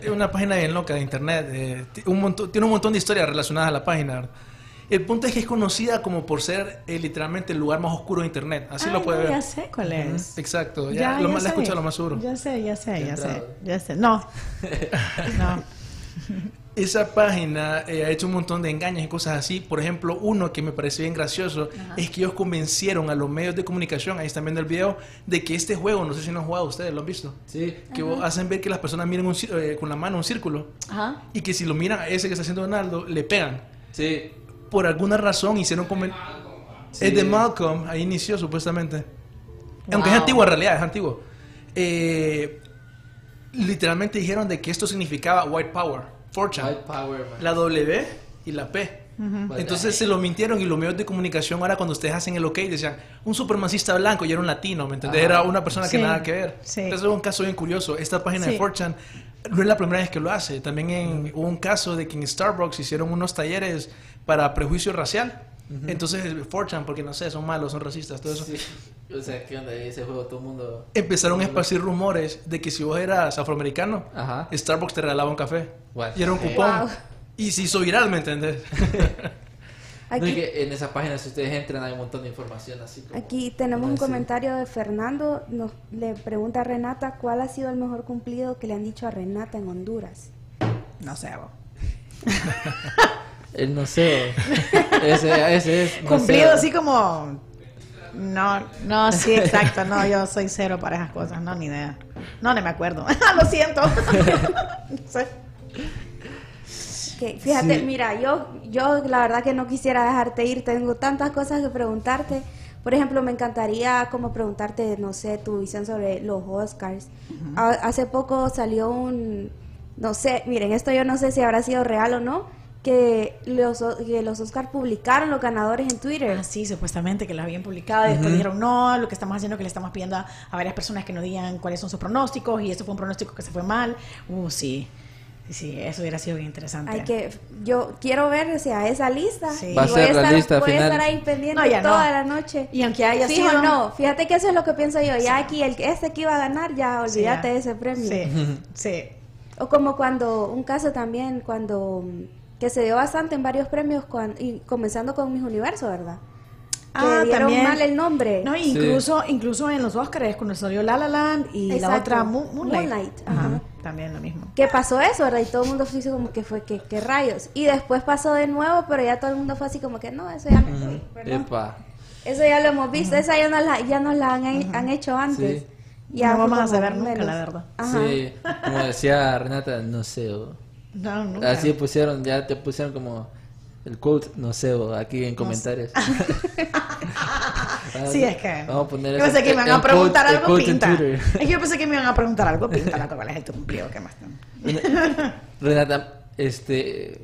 Es una página bien loca de internet. eh, ti- un montón- tiene un montón de historias relacionadas a la página. El punto es que es conocida como por ser eh, literalmente el lugar más oscuro de internet. Así Ay, lo puede no, ver. Ya sé cuál es. Exacto. Ya, lo más, la he escuchado lo más seguro. Ya sé, ya sé, ya sé. Ya sé. No. No. Esa página eh, ha hecho un montón de engaños y cosas así. Por ejemplo, uno que me parece bien gracioso es que ellos convencieron a los medios de comunicación, ahí están viendo el video, de que este juego, no sé si no han jugado ustedes, ¿lo han visto? Sí, Que vos- hacen ver que las personas miren un eh, con la mano un círculo Ajá. y que si lo miran a ese que está haciendo Donaldo, le pegan. sí. Por alguna razón hicieron comen- Sí. Es de Malcolm, ahí inició supuestamente. Aunque es Wow. antiguo en realidad, es antiguo. Eh, literalmente dijeron de que esto significaba white power, fortune. White Power, man. La W y la P. What Entonces the se lo mintieron y los medios de comunicación ahora cuando ustedes hacen el ok decían un supremacista blanco y era un latino, ¿me entendés? Ajá. Era una persona que Sí, nada que ver. sí. Entonces es un caso bien curioso. Esta página Sí. de 4chan no es la primera vez que lo hace. También en- hubo un caso de que en Starbucks hicieron unos talleres para prejuicio racial. Entonces 4chan, porque no sé, son malos, son racistas, todo eso. Sí. O sea, ¿qué onda? Ese juego todo el mundo... Empezaron a esparcir rumores de que si vos eras afroamericano, Ajá. Starbucks te regalaba un café. What? Y era un Eh. cupón. Wow. Y se hizo viral, ¿me entendés? No, y Aquí, que en esa página, si ustedes entran, hay un montón de información así como... aquí tenemos como un decir. comentario de Fernando, nos le pregunta a Renata cuál ha sido el mejor cumplido que le han dicho a Renata en Honduras. No sé, vos. El noceo. ese, ese es. Cumplido así como... No, no, sí, exacto. No, yo soy cero para esas cosas. No, ni idea. No, no me acuerdo. Lo siento. No sé. Que, fíjate, Sí. mira, yo, yo la verdad que no quisiera dejarte ir, tengo tantas cosas que preguntarte. Por ejemplo, me encantaría como preguntarte, no sé, tu visión sobre los Oscars. Ha- hace poco salió un, no sé, miren, esto yo no sé si habrá sido real o no, que los, que los Oscars publicaron los ganadores en Twitter. Ah, sí, supuestamente que las habían publicado y después dijeron no, lo que estamos haciendo es que le estamos pidiendo a, a varias personas que nos digan cuáles son sus pronósticos y eso fue un pronóstico que se fue mal. Uh, sí. Sí, Sí, eso hubiera sido bien interesante. Hay que, yo quiero ver, o sea, esa lista. Sí. Y Va a voy ser la estar, lista voy a final. estar ahí pendiente No, ya no. toda la noche. Y aunque haya Fijo, sido... no, fíjate que eso es lo que pienso yo. Ya aquí, el que este que iba a ganar, ya Sí, olvídate ya. de ese premio. Sí, sí. O como cuando, un caso también, cuando, que se dio bastante en varios premios, cuan- y comenzando con Mis Universo, ¿verdad? Que Ah, dieron también. mal el nombre. No, incluso, incluso en los Oscars, cuando salió La La Land y la Exacto. otra Moon- Moonlight. Moonlight, Ajá, ajá. También lo mismo. Que pasó eso, ¿verdad? Y todo el mundo fue así como que fue, que qué rayos? Y después pasó de nuevo, pero ya todo el mundo fue así como que, no, eso ya, perdón. Epa. Eso ya lo hemos visto, esa ya nos la, ya nos la han, han hecho antes. Sí. Ya No vamos a saber nunca, menos. la verdad. Ajá. Sí, como decía Renata, noceo. No, nunca. Así pusieron, ya te pusieron como el quote noceo aquí en comentarios. Sí, es que. Vamos a poner yo pensé que me iban a preguntar quote- algo, pinta. Es que yo pensé que me iban a preguntar algo, pinta. La cual es cumplido, ¿qué más? Renata, este,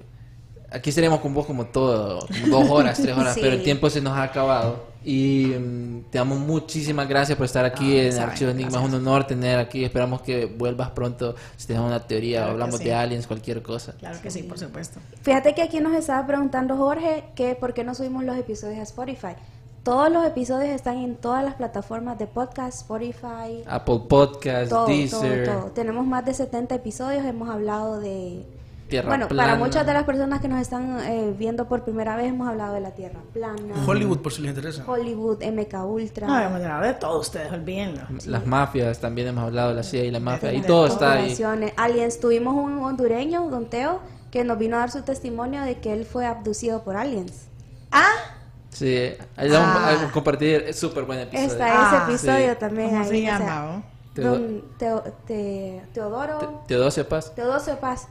aquí estaríamos con vos como todo, como dos horas, tres horas, Sí. pero el tiempo se nos ha acabado. Y mm, te damos muchísimas gracias por estar aquí Ah, en saben, Archivo Enigma. Es un honor tener aquí. Esperamos que vuelvas pronto. Si tienes una teoría, Claro hablamos sí. de aliens, cualquier cosa. Claro que sí, por supuesto. Fíjate que aquí nos estaba preguntando Jorge que por qué no subimos los episodios a Spotify. Todos los episodios están en todas las plataformas de podcast, Spotify, Apple Podcast, todo, Deezer, todo, todo. Tenemos más de 70 episodios, hemos hablado de... Tierra bueno, plana. para muchas de las personas que nos están eh, viendo por primera vez hemos hablado de la Tierra plana, Hollywood, por si les interesa. Hollywood, MK Ultra. No, hemos hablado de todo ustedes, olvídenlo. Las mafias, también hemos hablado de la CIA y la mafia. Y todo está ahí. Aliens. Tuvimos un hondureño, Don Teo, que nos vino a dar su testimonio de que él fue abducido por aliens. Ah, Sí, ahí vamos Ah. a compartir. Es súper buen episodio. Está Ah, ese episodio sí. también ¿cómo ahí. se o sea, llama? Teo- Te- Teodoro. Te- Teodosio Paz. Teodosio Paz.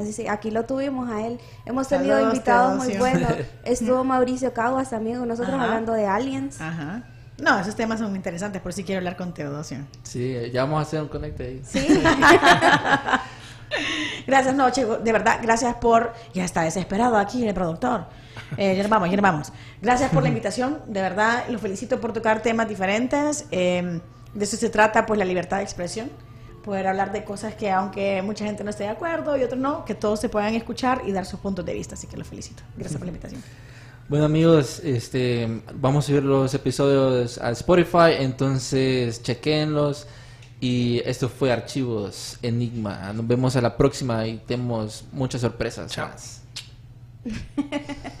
Así sí, aquí lo tuvimos a él. Hemos tenido Saludos, invitados muy buenos. Estuvo Mauricio Caguas también con nosotros Ajá. hablando de aliens. Ajá. No, esos temas son muy interesantes, por si quiero hablar con Teodosio. Sí, ya vamos a hacer un conecte ahí. Sí. Gracias, no, chico, de verdad, gracias por... Ya está desesperado aquí el productor. Eh, ya nos vamos, ya nos vamos. Gracias por la invitación, de verdad, los felicito por tocar temas diferentes. Eh, de eso se trata, pues, la libertad de expresión. Poder hablar de cosas que, aunque mucha gente no esté de acuerdo y otros no, que todos se puedan escuchar y dar sus puntos de vista. Así que los felicito. Gracias por la invitación. Bueno amigos, este, vamos a subir los episodios a Spotify, entonces chequenlos. Y esto fue Archivos Enigma. Nos vemos a la próxima y tenemos muchas sorpresas. Chao. más.